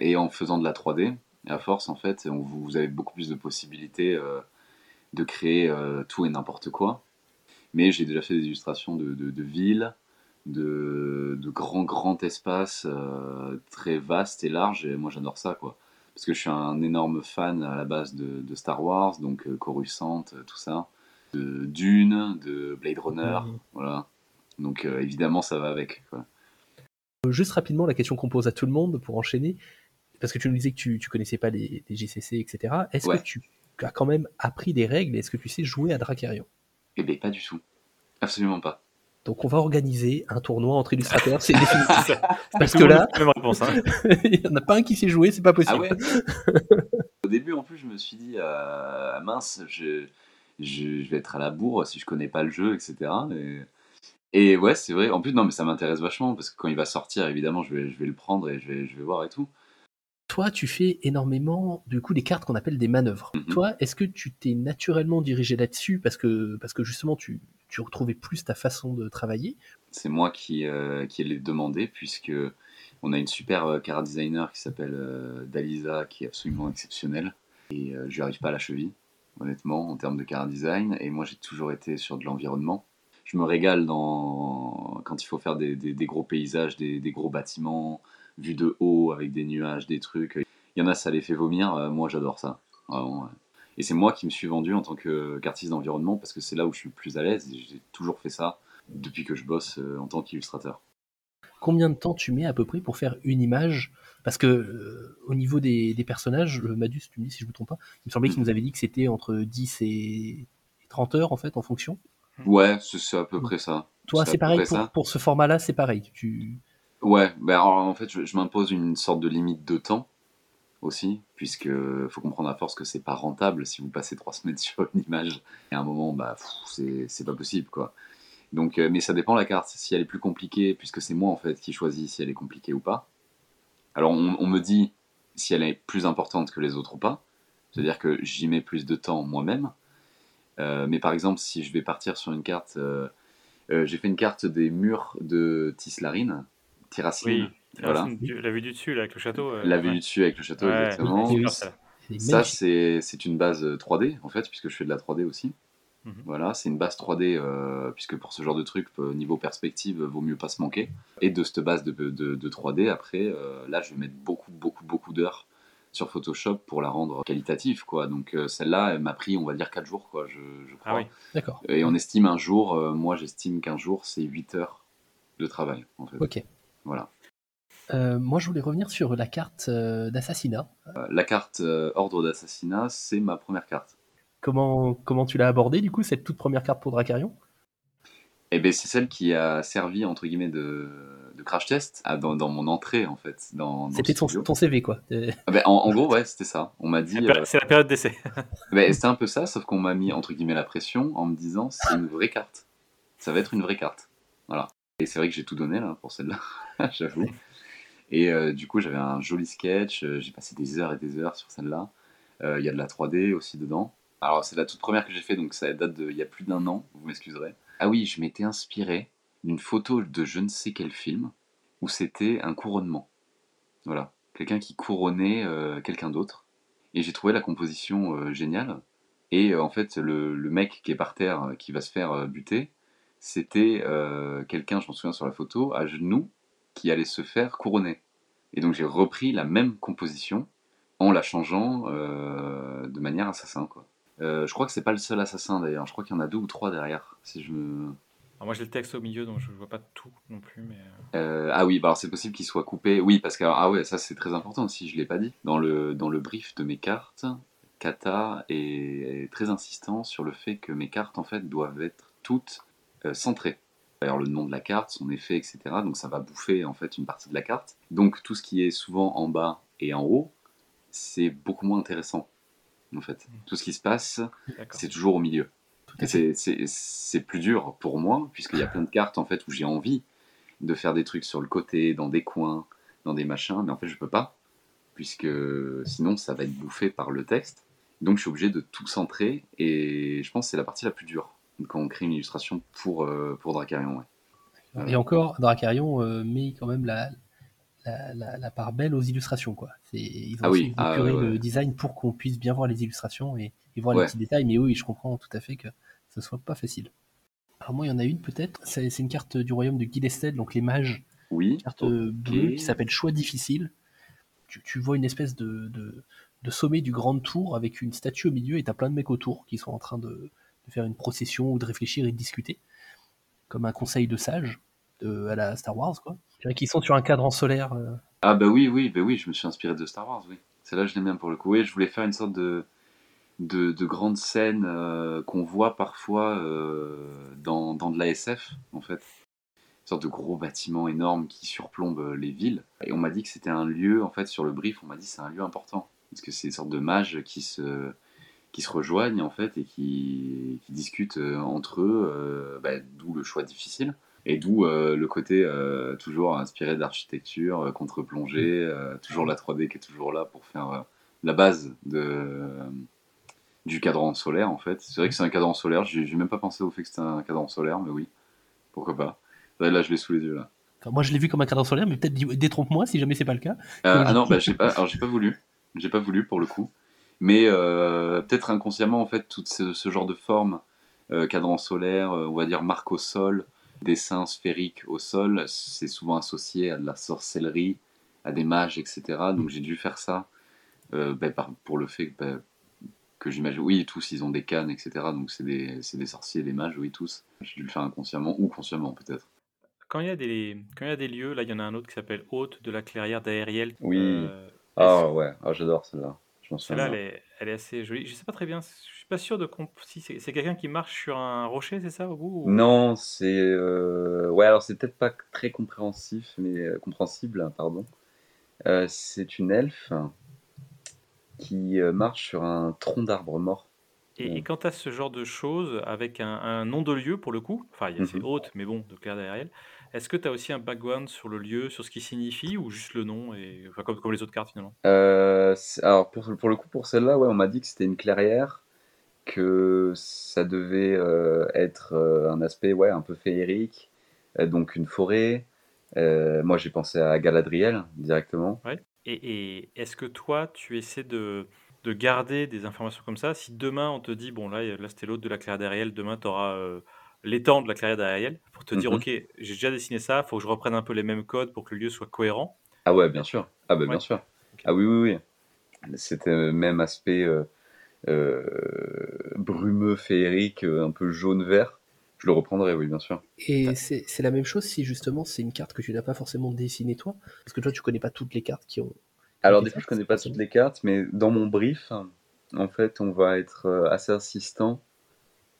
S3: Et en faisant de la 3D, et à force, en fait, on, vous vous avez beaucoup plus de possibilités de créer tout et n'importe quoi. Mais j'ai déjà fait des illustrations de, de, de villes, de, de grands, grands espaces euh, très vastes et larges, et moi j'adore ça, quoi. Parce que je suis un énorme fan à la base de, de Star Wars, donc euh, Coruscant, euh, tout ça, de Dune, de Blade Runner,
S2: Mhm.
S3: voilà. Donc euh, évidemment, ça va avec. Quoi.
S2: Juste rapidement, la question qu'on pose à tout le monde pour enchaîner, parce que tu nous disais que tu, tu connaissais pas les, les GCC, etc. Est-ce
S3: Ouais.
S2: que tu as quand même appris des règles est-ce que tu sais jouer à Dracarion
S3: Eh bien, pas du tout. Absolument pas.
S2: Donc on va organiser un tournoi entre illustrateurs, c'est définitif. Parce
S1: tout
S2: que là,
S1: même réponse. hein.
S2: il n'y en a pas un qui sait jouer, c'est pas possible.
S3: Ah ouais Au début, en plus, je me suis dit, euh, mince, je, je, je vais être à la bourre si je connais pas le jeu, etc. Et, et ouais, c'est vrai. En plus, non, mais ça m'intéresse vachement parce que quand il va sortir, évidemment, je vais, je vais le prendre et je vais, je vais voir et tout.
S2: Toi, tu fais énormément, du coup, des cartes qu'on appelle des manœuvres.
S3: Mhm.
S2: Toi, est-ce que tu t'es naturellement dirigé là-dessus? Parce que, parce que justement, tu, tu retrouvais plus ta façon de travailler
S3: C'est moi qui, euh, qui l'ai demandé puisque on a une super euh, cara designer qui s'appelle euh, Dalisa qui est absolument exceptionnelle et je lui arrive pas à la cheville honnêtement en termes de cara design et moi j'ai toujours été sur de l'environnement. Je me régale dans quand il faut faire des, gros paysages, des, des gros bâtiments vus de haut avec des nuages, des trucs. Il y en a ça les fait vomir, moi j'adore ça. Vraiment, ouais. Et c'est moi qui me suis vendu en tant que- qu'artiste d'environnement parce que c'est là où je suis le plus à l'aise et j'ai toujours fait ça depuis que je bosse euh, en tant qu'illustrateur.
S2: Combien de temps tu mets à peu près pour faire une image? Parce que euh, au niveau des, des personnages, le Madus, tu me dis si je ne me trompe pas, il me semblait qu'il nous avait dit que c'était entre 10 et 30 heures en fait en fonction.
S3: Ouais, c'est à peu près ça.
S2: Toi, c'est pareil pour, ce format-là, c'est pareil. Tu...
S3: Ouais, ben alors, en fait, je, je m'impose une sorte de limite de temps aussi, puisque faut comprendre à force que c'est pas rentable si vous passez trois semaines sur une image. Et à un moment, bah, c'est pas possible, quoi. Donc, euh, mais ça dépend la carte. Si elle est plus compliquée, puisque c'est moi en fait qui choisis si elle est compliquée ou pas. Alors, on, me dit si elle est plus importante que les autres ou pas. C'est-à-dire que j'y mets plus de temps moi-même. Euh, mais par exemple, si je vais partir sur une carte, euh, j'ai fait une carte des murs de Tislarine, Tiracine.
S1: Oui,
S3: Voilà.
S1: Racine, tu- la vue du dessus, là, avec le château. euh,
S3: La vue
S1: ouais.
S3: du dessus avec le château,
S1: Ouais,
S3: exactement.
S1: super, ça.
S2: c'est
S3: Ça, une base 3D, en fait, puisque je fais de la 3D aussi.
S1: Mhm.
S3: Voilà, c'est une base 3D, euh, puisque pour ce genre de truc, euh, niveau perspective, vaut mieux pas se manquer. Et de cette base de, de, de 3D, après, euh, là, je vais mettre beaucoup, beaucoup, beaucoup d'heures sur Photoshop pour la rendre qualitative, quoi. Donc, euh, celle-là, elle m'a pris, on va dire, 4 jours, quoi, je, je crois.
S1: Ah oui.
S2: D'accord.
S3: Et on estime un jour, euh, moi, j'estime qu'un jour, c'est 8 heures de travail, en fait.
S2: Ok.
S3: Voilà.
S2: Euh, moi, je voulais revenir sur la carte euh, d'assassinat.
S3: Euh, la carte euh, Ordre d'assassinat, c'est ma première carte.
S2: Comment, comment tu l'as abordée, du coup, cette toute première carte pour Dracarion
S3: Eh ben, c'est celle qui a servi entre guillemets de, de crash test à- dans, dans mon entrée en fait. Dans, dans
S2: C'était ton, CV, quoi.
S3: Ah ben, en, en gros, ouais, c'était ça. On m'a dit.
S1: C'est la péri- C'est la période d'essai.
S3: ben, c'était un peu ça, sauf qu'on m'a mis entre guillemets la pression en me disant c'est une vraie carte. Ça va être une vraie carte. Voilà. Et c'est vrai que j'ai tout donné là pour celle-là, j'avoue. Et euh, du coup, j'avais un joli sketch. euh, J'ai passé des heures et des heures sur celle-là. Euh, Il y a de la 3D aussi dedans. Alors, c'est la toute première que j'ai fait, donc ça date de il y a plus d'un an, vous m'excuserez. Ah oui, je m'étais inspiré d'une photo de je ne sais quel film où c'était un couronnement. Voilà, quelqu'un qui couronnait quelqu'un d'autre. Et j'ai trouvé la composition géniale. Et en fait, le, le mec qui est par terre, qui va se faire buter, c'était quelqu'un, je m'en souviens sur la photo, à genoux, qui allait se faire couronner. Et donc j'ai repris la même composition en la changeant euh, de manière assassin. Quoi. Euh, je crois que c'est pas le seul assassin d'ailleurs, je crois qu'il y en a deux ou trois derrière. Si je me...
S1: Alors moi j'ai le texte au milieu donc je vois pas tout non plus mais euh,
S3: ah oui, bah alors c'est possible qu'il soit coupé. Oui, parce que ah ouais, ça c'est très important aussi, je l'ai pas dit. Dans le, dans le brief de mes cartes, Kata est très insistant sur le fait que mes cartes en fait doivent être toutes centrées. D'ailleurs, le nom de la carte, son effet, etc. Donc ça va bouffer en fait une partie de la carte. Donc tout ce qui est souvent en bas et en haut, c'est beaucoup moins intéressant. En fait,
S1: Mm.
S3: tout ce qui se passe, c'est toujours au milieu. Et c'est plus dur pour moi, puisqu'il y a plein de cartes en fait où j'ai envie de faire des trucs sur le côté, dans des coins, dans des machins, mais en fait je peux pas, puisque sinon ça va être bouffé par le texte. Donc je suis obligé de tout centrer, et je pense que c'est la partie la plus dure quand on crée une illustration pour, euh, pour Dracarion. ouais.
S2: Et encore, Dracarion euh, met quand même la, la, la- la part belle aux illustrations. Quoi. C'est- Ils ont
S3: Ah oui, ah
S2: épuré
S3: ouais, ouais.
S2: le design pour qu'on puisse bien voir les illustrations et, et voir les petits détails. Mais oui, je comprends tout à fait que ce soit pas facile. Alors moi, il y en a une peut-être. C'est une carte du royaume de Gilested, donc les mages.
S3: Oui,
S2: Une carte euh, bleue qui s'appelle Choix difficile. Tu, tu vois une espèce de, de, de sommet du grand tour avec une statue au milieu et t'as plein de mecs autour qui sont en train de, de faire une procession ou de réfléchir et de discuter. Comme un conseil de sages de, à la Star Wars, quoi. Qu'ils sont sur un cadran solaire. euh,
S3: Ah bah oui, oui, bah oui, je me suis inspiré de Star Wars, oui. Celle-là, je l'aime bien pour le coup. Oui, je voulais faire une sorte de, de, de grande scène euh, qu'on voit parfois euh, dans, dans de la SF, en fait. Une sorte de gros bâtiment énorme qui surplombe euh, les villes. Et on m'a dit que c'était un lieu, en fait, sur le brief, on m'a dit c'est un lieu important. Parce que c'est une sorte de mages qui se, qui se rejoignent, en fait, et qui, qui discutent euh, entre eux, euh, bah, d'où le choix difficile. Et d'où euh, le côté euh, toujours inspiré d'architecture, euh, contre-plongée, euh, toujours la 3D qui est toujours là pour faire la base de, du cadran solaire en fait. C'est vrai que c'est un cadran solaire, j'ai même pas pensé au fait que c'était un cadran solaire, mais oui, pourquoi pas. Là, là, je l'ai sous les yeux là.
S2: Enfin, moi, je l'ai vu comme un cadran solaire, mais peut-être détrompe-moi si jamais c'est pas le cas.
S3: Ah non, bah, j'ai pas, alors j'ai pas voulu, j'ai pas voulu pour le coup, mais euh, peut-être inconsciemment en fait tout ce, ce genre de forme, euh, cadran solaire, euh, on va dire marque au sol, dessin sphérique au sol, c'est souvent associé à de la sorcellerie, à des mages, etc. Donc j'ai dû faire ça euh, par- pour le fait que, bah, que j'imagine, oui, tous ils ont des cannes, etc. Donc c'est des, sorciers, des mages, oui, tous. J'ai dû le faire inconsciemment ou consciemment peut-être.
S1: Quand il y a des, quand il y a des lieux, là, il y en a un autre qui s'appelle Hôte de la clairière d'Aériel.
S3: Oui.
S1: Euh,
S3: Ah ouais, ah, j'adore celle-là.
S1: Celle-là, elle est, elle est assez jolie. Je sais pas très bien, je suis pas sûr de comp- si c'est c'est quelqu'un qui marche sur un rocher, c'est ça, au bout ou-
S3: Non, c'est euh, ouais, alors c'est peut-être pas très compréhensif, mais euh, compréhensible, pardon. Euh, c'est une elfe qui euh, marche sur un tronc d'arbre mort.
S1: Et, et quand tu ce genre de choses avec un, un nom de lieu pour le coup, enfin, il y a c'est
S3: Mhm.
S1: Hôte, mais bon, de clair d'Aériel, est-ce que tu as aussi un background sur le lieu, sur ce qui signifie, ou juste le nom, et, enfin, comme, comme les autres cartes finalement?
S3: Euh, c'est- alors pour, pour le coup, pour celle-là, ouais, on m'a dit que c'était une clairière, que ça devait euh, être euh, un aspect ouais, un peu féerique, donc une forêt. Moi, j'ai pensé à Galadriel directement.
S1: Et, et est-ce que toi, tu essaies de, de garder des informations comme ça? Si demain, on te dit, bon, là, là c'était l'autre de la clairière d'Ariel, demain, tu auras l'étang de la clairière d'Ariel, pour te dire,
S3: Mhm.
S1: ok, j'ai déjà dessiné ça, faut que je reprenne un peu les mêmes codes pour que le lieu soit cohérent.
S3: Ah ouais, bien sûr. Ah bah bien
S1: Ouais.
S3: sûr.
S1: Ok.
S3: Ah oui, oui, oui. C'était le même aspect euh, euh, brumeux, féerique, euh, un peu jaune-vert. Je le reprendrai, oui, bien sûr.
S2: Et c'est c'est la même chose si justement c'est une carte que tu n'as pas forcément dessinée toi, parce que toi tu connais pas toutes les cartes qui ont.
S3: Alors
S2: des
S3: fois, je connais pas toutes les cartes, mais dans mon brief, en fait, on va être euh, assez insistant,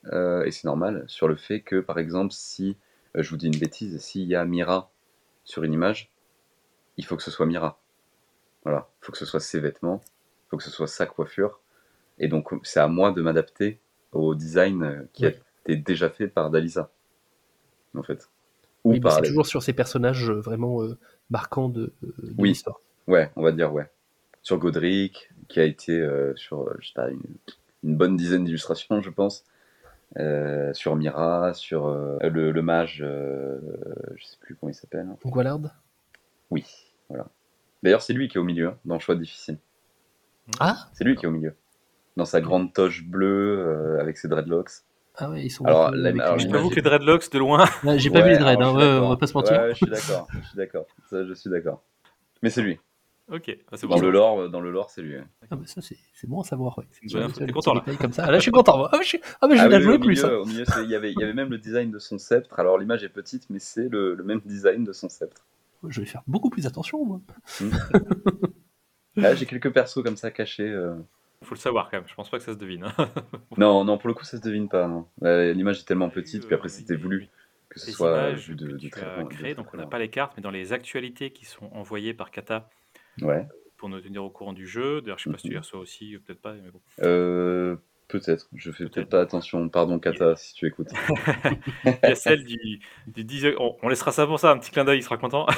S3: euh, et c'est normal, sur le fait que, par exemple, si, euh, je vous dis une bêtise, s'il y a Mira sur une image, il faut que ce soit Mira. Voilà, il faut que ce soit ses vêtements, il faut que ce soit sa coiffure, et donc c'est à moi de m'adapter au design euh, qui a été déjà fait par Dalisa, en fait. Ou
S2: Oui, c'est toujours sur ces personnages vraiment euh, marquants de, de
S3: Oui.
S2: l'histoire.
S3: Ouais, on va dire ouais. Sur Godric, qui a été sur je sais pas, une, une bonne dizaine d'illustrations, je pense. Euh, sur Mira, sur euh, le, le mage, euh, je sais plus comment il s'appelle.
S2: Donc Wallard?
S3: Oui, voilà. D'ailleurs, c'est lui qui est au milieu, hein, dans le choix difficile.
S2: Ah
S3: C'est lui qui est au milieu. Dans sa grande toche bleue, euh, avec ses dreadlocks.
S2: Ah ouais, ils sont.
S3: Alors, la- alors,
S1: Je t'avoue que les dreadlocks, de loin,
S2: Ouais, J'ai pas
S3: Ouais,
S2: vu les dreads, hein, on va pas se mentir.
S3: Ouais, je suis d'accord, je suis d'accord. Ça, je suis d'accord. Mais c'est lui.
S1: Ok, ah, c'est
S3: Dans le lore, dans le lore, c'est lui. ouais.
S2: Ah bah ça c'est bon à savoir. Ouais.
S1: C'est T'es
S2: les
S1: content, là
S2: comme ça. Ah, là je suis content. moi. Ah, bah, je, suis... ah, je jouer plus.
S3: milieu,
S2: hein.
S3: au milieu, il y avait, il y avait même le design de son sceptre. Alors l'image est petite, mais c'est le, le même design de son sceptre.
S2: Je vais faire beaucoup plus attention moi.
S3: Là, j'ai quelques persos comme ça cachés. euh.
S1: faut le savoir quand même. Je pense pas que ça se devine. hein.
S3: Non, non, pour le coup, ça se devine pas. Euh, L'image est tellement petite, puis après, c'était voulu que ce
S1: les
S3: soit
S1: images
S3: vu de,
S1: que
S3: de
S1: tu
S3: très
S1: as
S3: de très,
S1: Donc, on n'a pas les cartes, mais dans les actualités qui sont envoyées par Kata
S3: Ouais.
S1: pour nous tenir au courant du jeu. D'ailleurs, je sais pas si tu
S3: Mhm.
S1: les reçois aussi, euh, peut-être pas, mais bon.
S3: Euh, peut-être. Je fais
S1: Peut-être.
S3: peut-être pas attention. Pardon, Kata, si tu écoutes.
S1: Il y a celle du, du 10 oc- on, on laissera ça pour ça, un petit clin d'œil, il sera content.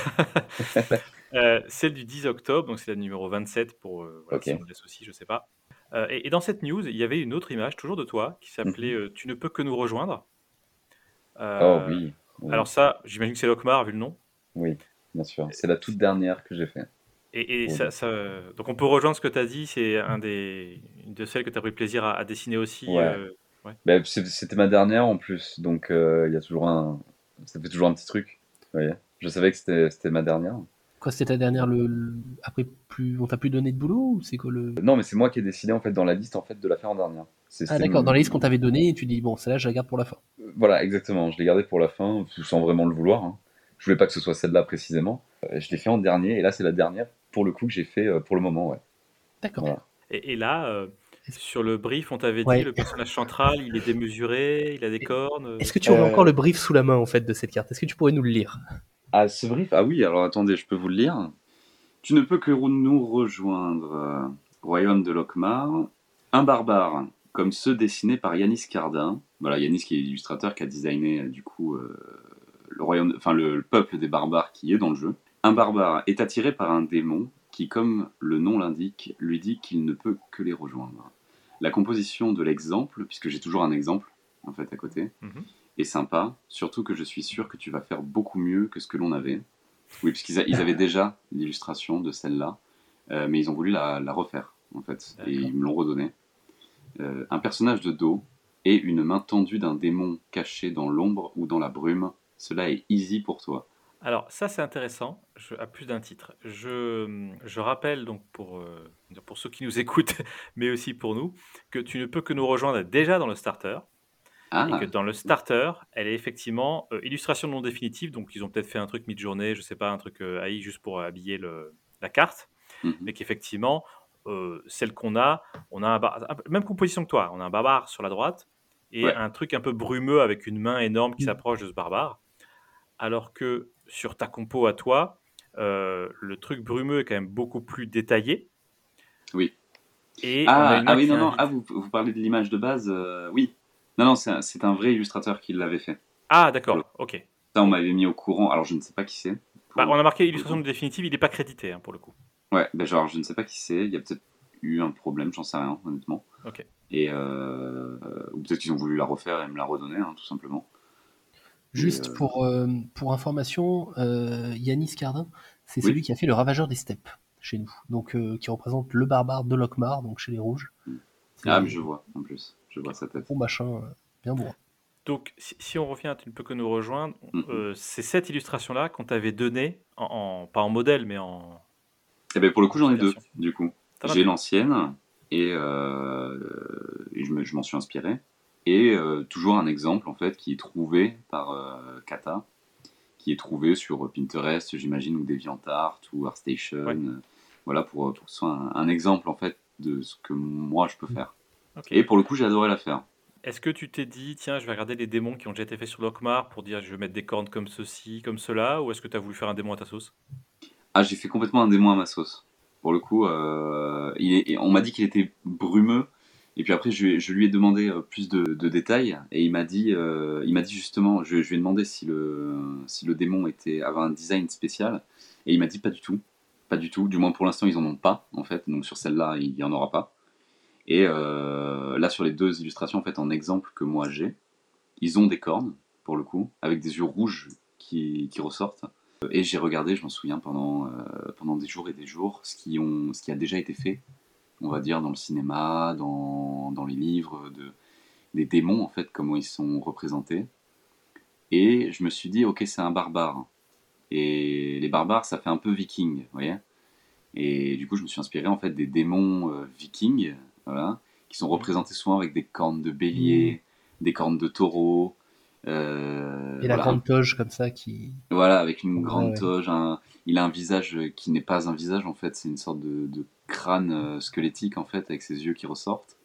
S1: Euh, celle du 10 octobre, donc c'est la numéro 27 pour euh, voilà,
S3: Ok.
S1: si on le laisse aussi, je sais pas. Euh, et, et dans cette news, il y avait une autre image, toujours de toi, qui s'appelait euh, Tu ne peux que nous rejoindre.
S3: Oh
S1: Euh,
S3: oui. oui.
S1: Alors ça, j'imagine que c'est Lokmar vu le nom.
S3: Oui, bien sûr. C'est la toute dernière que j'ai fait.
S1: Et, et
S3: Oui.
S1: ça, ça- donc on peut rejoindre ce que tu as dit, c'est un des, une de celles que tu as pris plaisir à, à dessiner aussi.
S3: Ouais.
S1: euh,
S3: c'est- C'était ma dernière en plus, donc euh, il y a toujours un. Ça fait toujours un petit truc. Voyez Je savais que c'était ma dernière.
S2: Quoi, c'était ta dernière le, le- après plus on t'a plus donné de boulot ou c'est quoi le
S3: Non, mais c'est moi qui ai décidé en fait dans la liste en fait de la faire en dernière. C'est-
S2: Ah d'accord,
S3: mon-
S2: dans la liste qu'on t'avait donnée, et tu dis bon, celle-là je la garde pour la fin.
S3: Voilà, exactement. Je l'ai gardée pour la fin, sans vraiment le vouloir. hein. Je voulais pas que ce soit celle-là précisément. Euh, Je l'ai fait en dernier, et là c'est la dernière pour le coup que j'ai fait euh, pour le moment, ouais.
S2: D'accord.
S3: Voilà.
S1: Et, et là, euh, sur le brief, on t'avait
S2: Ouais.
S1: dit le personnage central, il est démesuré, il a des cornes. euh,
S2: Est-ce que tu aurais encore le brief sous la main en fait de cette carte? Est-ce que tu pourrais nous le lire?
S3: Ah, ce brief? Ah oui, alors attendez, je peux vous le lire. Tu ne peux que nous rejoindre, euh, royaume de Lokmar. Un barbare, comme ceux dessinés par Yanis Cardin. Voilà, Yanis qui est l'illustrateur qui a designé du coup euh, le royaume, enfin le, le peuple des barbares qui est dans le jeu. Un barbare est attiré par un démon qui, comme le nom l'indique, lui dit qu'il ne peut que les rejoindre. La composition de l'exemple, puisque j'ai toujours un exemple en fait à côté,
S1: Mhm.
S3: est sympa, surtout que je suis sûr que tu vas faire beaucoup mieux que ce que l'on avait. Oui, puisqu'ils avaient déjà l'illustration de celle-là, euh, mais ils ont voulu la, la refaire, en fait, et ils me l'ont redonné. Euh, un personnage de dos et une main tendue d'un démon caché dans l'ombre ou dans la brume, cela est easy pour toi.
S1: Alors ça c'est intéressant, je- à plus d'un titre. Je, je rappelle donc pour, euh, pour ceux qui nous écoutent, mais aussi pour nous, que tu ne peux que nous rejoindre déjà dans le starter.
S3: Ah,
S1: Et que dans le starter, elle est effectivement euh, illustration non définitive, donc ils ont peut-être fait un truc mid-journée, je sais pas, un truc euh, AI juste pour habiller le, la carte,
S3: mhm.
S1: mais qu'effectivement, euh, celle qu'on a, on a un bar- même composition que toi, on a un barbare sur la droite et
S3: Ouais.
S1: un truc un peu brumeux avec une main énorme qui
S2: Mm.
S1: s'approche de ce barbare, alors que sur ta compo à toi, euh, le truc brumeux est quand même beaucoup plus détaillé.
S3: Oui.
S1: Et
S3: ah, ah oui, non, non, ah, vous, vous parlez de l'image de base euh, Oui. Non, non, c'est un, un vrai illustrateur qui l'avait fait.
S1: Ah, d'accord, ok.
S3: Ça, on m'avait mis au courant, alors je ne sais pas qui c'est.
S1: Bah, on a marqué illustration définitive, il n'est pas crédité hein, pour le coup.
S3: Ouais, ben genre, je ne sais pas qui c'est. Il y a peut-être eu un problème, j'en sais rien, honnêtement.
S1: Ok.
S3: Et euh, ou peut-être qu'ils ont voulu la refaire et me la redonner, hein, tout simplement.
S2: Juste
S3: euh,
S2: pour, euh, pour information, euh, Yanis Cardin, c'est
S3: Oui.
S2: celui qui a fait le Ravageur des Steppes chez nous, donc euh, qui représente le barbare de Lokmar, donc chez les Rouges.
S3: Ah, mais je vois, en plus. Je vois sa tête.
S2: bon machin, bien bon.
S1: Donc, si, si on revient, tu ne peux que nous rejoindre.
S3: Mhm.
S1: euh, c'est cette illustration-là qu'on t'avait donnée, en, en- pas en modèle, mais en.
S3: Eh ben, pour le coup, j'en ai deux, du coup. J'ai l'ancienne, et, euh, et je me- je m'en suis inspiré. Et euh, toujours un exemple, en fait, qui est trouvé par euh, Kata, qui est trouvé sur Pinterest, j'imagine, ou DeviantArt, ou ArtStation.
S1: Ouais.
S3: euh, Voilà, pour, pour que ce soit un, un exemple, en fait, de ce que moi, je peux faire.
S1: Ok.
S3: Et pour le coup, j'ai adoré la faire.
S1: Est-ce que tu t'es dit, tiens, je vais regarder les démons qui ont déjà été faits sur Lokmar pour dire, je vais mettre des cornes comme ceci, comme cela, ou est-ce que tu as voulu faire un démon à ta sauce?
S3: Ah, j'ai fait complètement un démon à ma sauce. Pour le coup, euh, il est- on m'a dit qu'il était brumeux. Et puis après, je, lui ai- demandé euh, plus de, détails. Et il m'a dit, euh, il m'a dit justement, je, lui ai demandé si le, si le démon avait un design spécial. Et il m'a dit pas du tout. Pas du tout. Du moins pour l'instant, ils en ont pas, en fait. Donc sur celle-là, il y en aura pas. Et euh, là, sur les deux illustrations, en fait, en exemple que moi j'ai, ils ont des cornes, pour le coup, avec des yeux rouges qui, qui ressortent. Et j'ai regardé, je m'en souviens, pendant, pendant des jours et des jours, ce qui, ont, ce qui a déjà été fait, on va dire, dans le cinéma, dans, dans les livres, de, des démons, en fait, comment ils sont représentés. Et je me suis dit, ok, c'est un barbare. Et les barbares, ça fait un peu viking, vous voyez Et du coup, je me suis inspiré, en fait, des démons euh, vikings, voilà, qui sont représentés souvent avec des cornes de bélier, des cornes de taureau, Euh,
S2: Et la
S3: voilà.
S2: grande toge comme ça qui.
S3: Voilà, avec une
S2: Ouais,
S3: grande
S2: ouais.
S3: toge. un- Il a un visage qui n'est pas un visage en fait, c'est une sorte de, de crâne euh, squelettique en fait, avec ses yeux qui ressortent,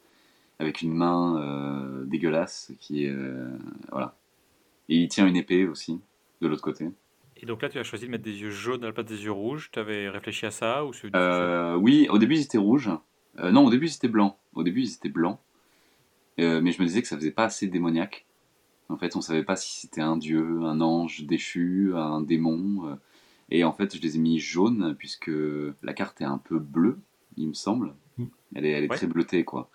S3: avec une main euh, dégueulasse qui est. euh, voilà. Et il tient une épée aussi, de l'autre côté.
S1: Et donc là, tu as choisi de mettre des yeux jaunes à la place des yeux rouges. Tu avais réfléchi à ça ou
S3: oui, au début ils étaient rouges. Non, au début ils étaient blancs. Au début ils étaient blancs. Euh, mais je me disais que ça faisait pas assez démoniaque. En fait, on savait pas si c'était un dieu, un ange déchu, un démon. euh, et en fait, je les ai mis jaunes puisque la carte est un peu bleue, il me semble.
S2: Mm.
S3: Elle est, elle est
S1: Ouais.
S3: très bleutée, quoi.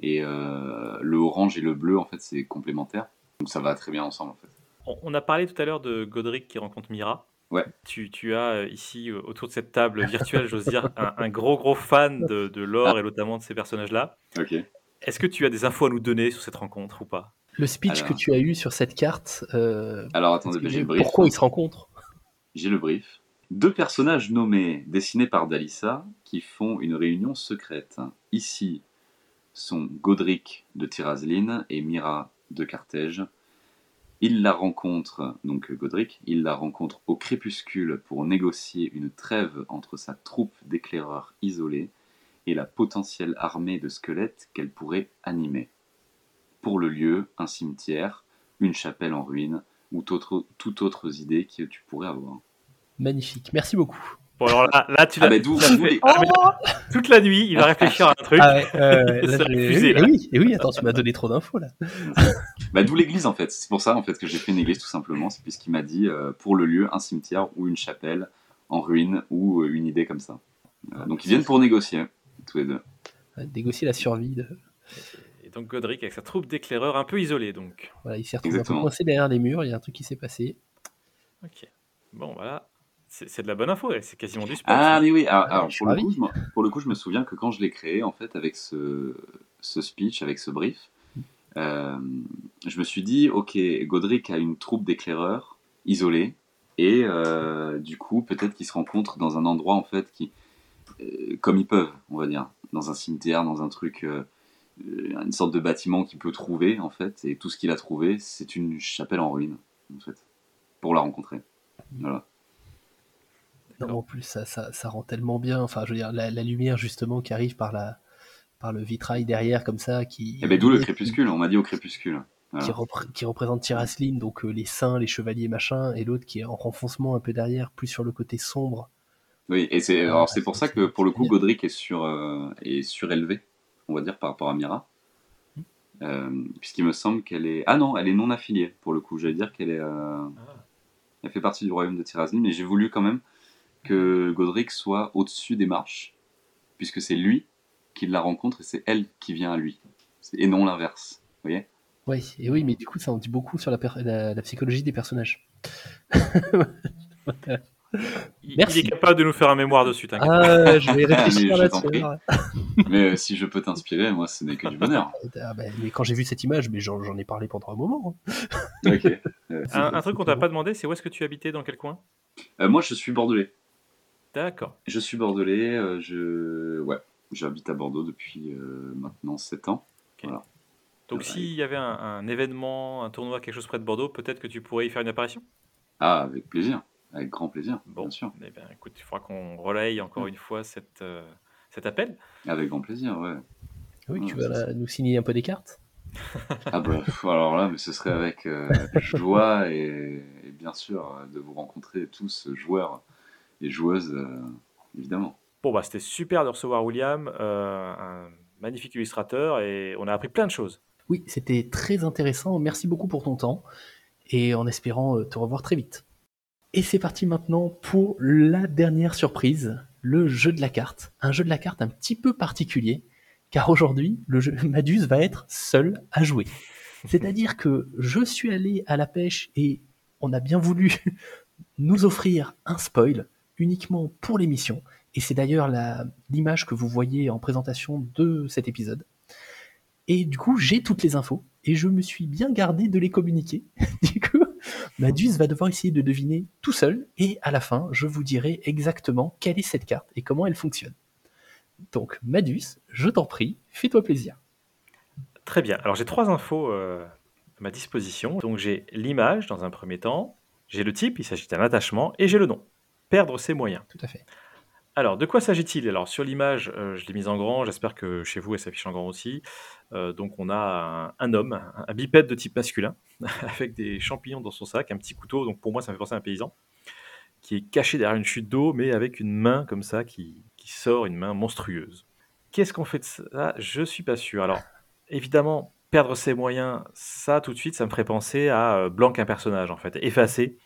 S3: Et euh, le orange et le bleu, en fait, c'est complémentaire. Donc ça va très bien ensemble, en fait.
S1: On, on a parlé tout à l'heure de Godric qui rencontre Mira.
S3: Ouais.
S1: Tu, tu as euh, ici, euh, autour de cette table virtuelle, j'ose dire, un, un gros gros fan de, de lore et notamment de ces personnages-là.
S3: Ok.
S1: Est-ce que tu as des infos à nous donner sur cette rencontre ou pas?
S2: Le speech
S3: Alors.
S2: que tu as eu sur cette carte. euh,
S3: Alors attendez, bah, j'ai le brief.
S2: pourquoi ils se rencontrent
S3: J'ai le brief. Deux personnages nommés, dessinés par Dalissa, qui font une réunion secrète. Ici sont Godric de Tirazline et Mira de Carthège. Il la rencontre, donc Godric, il la rencontre au crépuscule pour négocier une trêve entre sa troupe d'éclaireurs isolés et la potentielle armée de squelettes qu'elle pourrait animer. Pour le lieu, un cimetière, une chapelle en ruine ou toute autre idée que tu pourrais avoir.
S2: Magnifique. Merci beaucoup.
S1: Bon, alors là, là, tu
S3: Ah bah les-
S1: Ah, mais là, toute la nuit, il va réfléchir à un truc.
S2: Ah ouais, euh, là, j'ai-
S1: refusé,
S2: et
S1: là.
S2: oui, et oui, attends, tu m'as donné trop d'infos là.
S3: Bah, d'où l'église en fait. C'est pour ça en fait que j'ai fait une église tout simplement. C'est puisqu'il m'a dit euh, pour le lieu un cimetière ou une chapelle en ruine ou euh, une idée comme ça. Euh, donc ils viennent pour négocier tous les deux.
S2: Négocier la survie. De...
S1: Et donc Godric avec sa troupe d'éclaireurs un peu isolée donc.
S2: Voilà, il s'est retrouvé un peu coincé derrière les murs. Il y a un truc qui s'est passé.
S1: Ok. Bon voilà, c'est de la bonne info, c'est quasiment du sport.
S3: Ah mais oui. Alors, pour, le coup, je me, pour le coup je me souviens que quand je l'ai créé en fait avec ce, ce speech, avec ce brief, euh, je me suis dit ok Godric a une troupe d'éclaireurs isolés et euh, du coup peut-être qu'ils se rencontrent dans un endroit en fait qui euh, comme ils peuvent, on va dire, dans un cimetière, dans un truc, une sorte de bâtiment qu'il peut trouver en fait, et tout ce qu'il a trouvé, c'est une chapelle en ruine en fait, pour la rencontrer. Voilà.
S2: Non, en plus, ça, ça, ça rend tellement bien. Enfin, je veux dire, la, la lumière justement qui arrive par la par le vitrail derrière comme ça, qui
S3: Et ben d'où le crépuscule. On m'a dit au crépuscule.
S2: qui,
S3: Voilà.
S2: repré- qui représente Tirasline, donc euh, les saints, les chevaliers, machin, et l'autre qui est en renfoncement un peu derrière, plus sur le côté sombre.
S3: Oui, et c'est alors c'est pour ça que pour le coup Godric est sur euh, est surélevé, on va dire par rapport à Mira, Euh, puisqu'il me semble qu'elle est ah non, elle est non affiliée pour le coup. J'allais dire qu'elle est euh,
S1: Ah.
S3: Elle fait partie du royaume de Tirazine, mais j'ai voulu quand même que Godric soit au-dessus des marches, puisque c'est lui qui la rencontre et c'est elle qui vient à lui, et non l'inverse. Vous voyez
S2: Oui, et oui, mais du coup, ça en dit beaucoup sur la, per- la- la psychologie des personnages.
S1: Il,
S2: Merci.
S1: il est capable de nous faire un mémoire dessus, t'inquiète.
S2: Ah, je vais
S3: Mais
S2: réfléchir là-dessus.
S3: Mais euh, si je peux t'inspirer, moi, ce n'est que du bonheur.
S2: Ah, bah, mais quand j'ai vu cette image, mais j'en ai parlé pendant un moment. hein.
S3: Ok. Euh,
S1: Un, un truc qu'on t'a pas demandé, c'est où est-ce que tu habitais, dans quel coin?
S3: Euh, moi, je suis bordelais.
S1: D'accord.
S3: Je suis bordelais. euh, je ouais, j'habite à Bordeaux depuis euh, maintenant 7 ans.
S1: Donc
S3: Ouais.
S1: s'il y avait un, un événement, un tournoi, quelque chose près de Bordeaux, peut-être que tu pourrais y faire une apparition?
S3: Ah, avec plaisir, avec grand plaisir,
S1: Bon.
S3: bien sûr,
S1: Eh bien, écoute, il faudra qu'on relaye encore une fois cette, euh, cet appel.
S3: avec grand plaisir, ouais.
S2: Oui, tu vas là, nous signer un peu des cartes?
S3: Ah bah, alors là, mais ce serait avec euh, joie et, et bien sûr de vous rencontrer tous, joueurs et joueuses, euh, évidemment.
S1: Bon, bah, c'était super de recevoir William, euh, un magnifique illustrateur, et on a appris plein de choses.
S2: Oui, c'était très intéressant. Merci beaucoup pour ton temps et en espérant euh, te revoir très vite. Et c'est parti maintenant pour la dernière surprise, le jeu de la carte. Un jeu de la carte un petit peu particulier, car aujourd'hui, le jeu Madus va être seul à jouer. C'est-à-dire que je suis allé à la pêche et on a bien voulu nous offrir un spoil uniquement pour l'émission. Et c'est d'ailleurs l'image que vous voyez en présentation de cet épisode. Et du coup, j'ai toutes les infos et je me suis bien gardé de les communiquer. du coup, Madus va devoir essayer de deviner tout seul et à la fin, je vous dirai exactement quelle est cette carte et comment elle fonctionne. Donc, Madus, je t'en prie, fais-toi plaisir.
S1: Très bien. Alors, j'ai trois infos, euh, ma disposition. Donc j'ai l'image dans un premier temps, j'ai le type, il s'agit d'un attachement, et j'ai le nom. Perdre ses moyens.
S2: Tout à fait.
S1: Alors, de quoi s'agit-il? Alors, sur l'image, euh, je l'ai mise en grand, j'espère que chez vous, elle s'affiche en grand aussi. Euh, donc, on a un, homme, un, bipède de type masculin, avec des champignons dans son sac, un petit couteau, donc pour moi, ça me fait penser à un paysan, qui est caché derrière une chute d'eau, mais avec une main comme ça qui, qui sort, une main monstrueuse. Qu'est-ce qu'on fait de ça? Je suis pas sûr. Alors, évidemment, perdre ses moyens, ça, tout de suite, ça me ferait penser à euh, blanc un personnage, en fait. Effacer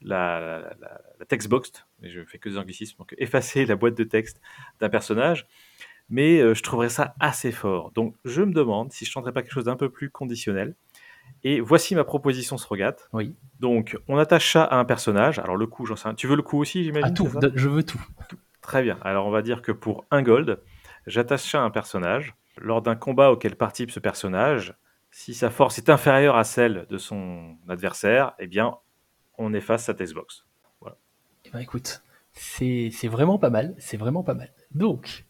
S1: la, la, la textbox, et je fais que des anglicismes, donc effacer la boîte de texte d'un personnage, mais euh, je trouverais ça assez fort. Donc je me demande si je ne tenterais pas quelque chose d'un peu plus conditionnel. Et voici ma proposition Srogate.
S2: Oui.
S1: Donc on attache ça à un personnage. Alors le coup, j'en sais Tu veux le coup aussi, j'imagine
S2: tout, je veux tout.
S1: Très bien. Alors on va dire que pour un gold, j'attache ça à un personnage. Lors d'un combat auquel participe ce personnage, si sa force est inférieure à celle de son adversaire, eh bien on efface sa textbox. Voilà.
S2: Eh ben, écoute, c'est vraiment pas mal, c'est vraiment pas mal. Donc,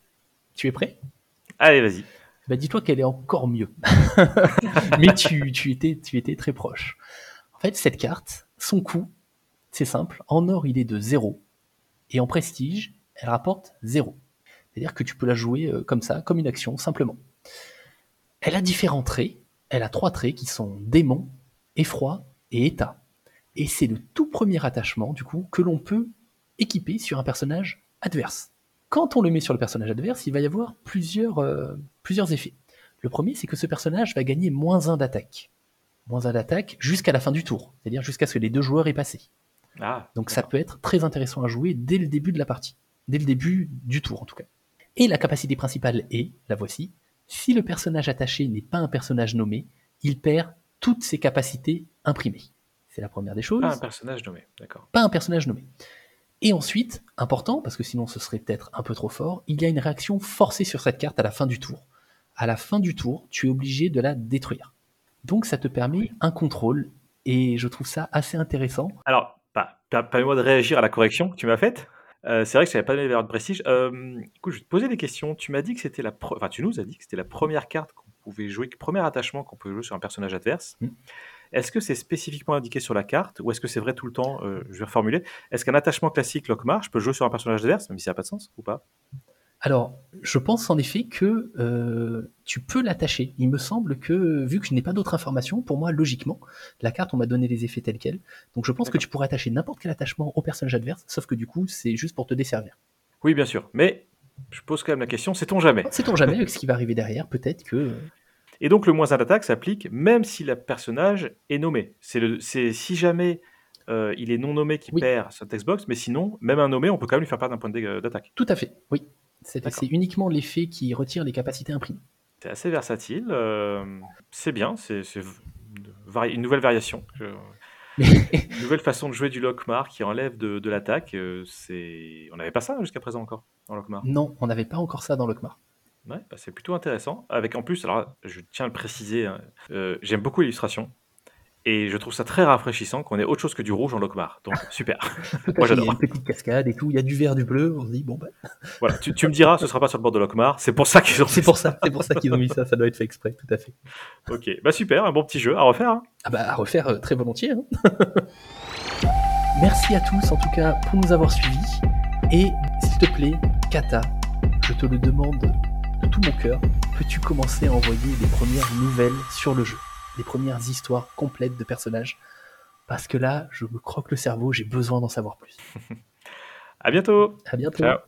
S2: tu es prêt?
S1: Allez, vas-y.
S2: Bah, dis-toi qu'elle est encore mieux. Mais tu, tu, étais, tu étais très proche. En fait, cette carte, son coût, c'est simple. En or, il est de 0. Et en prestige, elle rapporte 0. C'est-à-dire que tu peux la jouer euh, comme ça, comme une action, simplement. Elle a différents traits. Elle a trois traits qui sont démon, effroi et état. Et c'est le tout premier attachement, du coup, que l'on peut équiper sur un personnage adverse. Quand on le met sur le personnage adverse, il va y avoir plusieurs, euh, plusieurs effets. Le premier, c'est que ce personnage va gagner moins 1 d'attaque. Moins 1 d'attaque jusqu'à la fin du tour, c'est-à-dire jusqu'à ce que les deux joueurs aient passé.
S1: Ah,
S2: Donc ça peut être très intéressant à jouer dès le début de la partie, dès le début du tour en tout cas. Et la capacité principale est, la voici, si le personnage attaché n'est pas un personnage nommé, il perd toutes ses capacités imprimées. C'est la première des choses.
S1: Pas un personnage nommé, d'accord.
S2: Pas un personnage nommé. Et ensuite, important, parce que sinon ce serait peut-être un peu trop fort, il y a une réaction forcée sur cette carte à la fin du tour. À la fin du tour, tu es obligé de la détruire. Donc ça te permet un contrôle, et je trouve ça assez intéressant.
S1: Alors, bah, permets-moi de réagir à la correction que tu m'as faite. Euh, c'est vrai que je n'avais pas donné la de prestige. Euh, écoute, je vais te poser des questions. Tu m'as dit que c'était la, enfin, tu nous as dit que c'était la première carte qu'on pouvait jouer, le premier attachement qu'on pouvait jouer sur un personnage adverse. Mm. Est-ce que c'est spécifiquement indiqué sur la carte ou est-ce que c'est vrai tout le temps euh, Je vais reformuler. Est-ce qu'un attachement classique Lockmar, je peux jouer sur un personnage adverse, même si ça n'a pas de sens ou pas?
S2: Alors, je pense en effet que euh, tu peux l'attacher. Il me semble que, vu que je n'ai pas d'autres informations, pour moi, logiquement, la carte, on m'a donné les effets tels quels. Donc je pense que tu pourrais attacher n'importe quel attachement au personnage adverse, sauf que du coup, c'est juste pour te desservir.
S1: Oui, bien sûr. Mais je pose quand même la question, sait-on jamais?
S2: Sait-on jamais avec ce qui va arriver derrière Peut-être que...
S1: Et donc le moins 1 d'attaque s'applique même si le personnage est nommé. C'est si jamais euh, il est non nommé qui perd sa textbox, mais sinon, même un nommé, on peut quand même lui faire perdre un point d'attaque.
S2: Tout à fait, oui. C'est uniquement l'effet qui retire les capacités imprimées.
S1: C'est assez versatile, euh, c'est bien, c'est une nouvelle variation. une nouvelle façon de jouer du Lockmar qui enlève de, l'attaque. Euh, on n'avait pas ça jusqu'à présent encore dans Lockmar?
S2: Non, on n'avait pas encore ça dans Lockmar.
S1: Ouais, bah, c'est plutôt intéressant. Avec en plus, alors je tiens à le préciser, hein, euh, j'aime beaucoup l'illustration. Et je trouve ça très rafraîchissant qu'on ait autre chose que du rouge en Lokmar. Donc super.
S2: Moi j'adore. Il y a une petite cascade et tout, il y a du vert, du bleu. On se dit bon ben.
S1: Voilà, tu, me diras, ce sera pas sur le bord de Lokmar. C'est pour ça qu'ils ont.
S2: C'est pour ça, c'est pour ça qu'ils ont mis ça. Ça doit être fait exprès, tout à fait.
S1: Ok, bah super, un bon petit jeu à refaire. Hein.
S2: Ah bah à refaire euh, très volontiers. Hein. Merci à tous en tout cas pour nous avoir suivis. Et s'il te plaît, Kata, je te le demande de tout mon cœur, peux-tu commencer à envoyer les premières nouvelles sur le jeu, les premières histoires complètes de personnages? Parce que là, je me croque le cerveau, j'ai besoin d'en savoir plus.
S1: à bientôt.
S2: À bientôt. Ciao.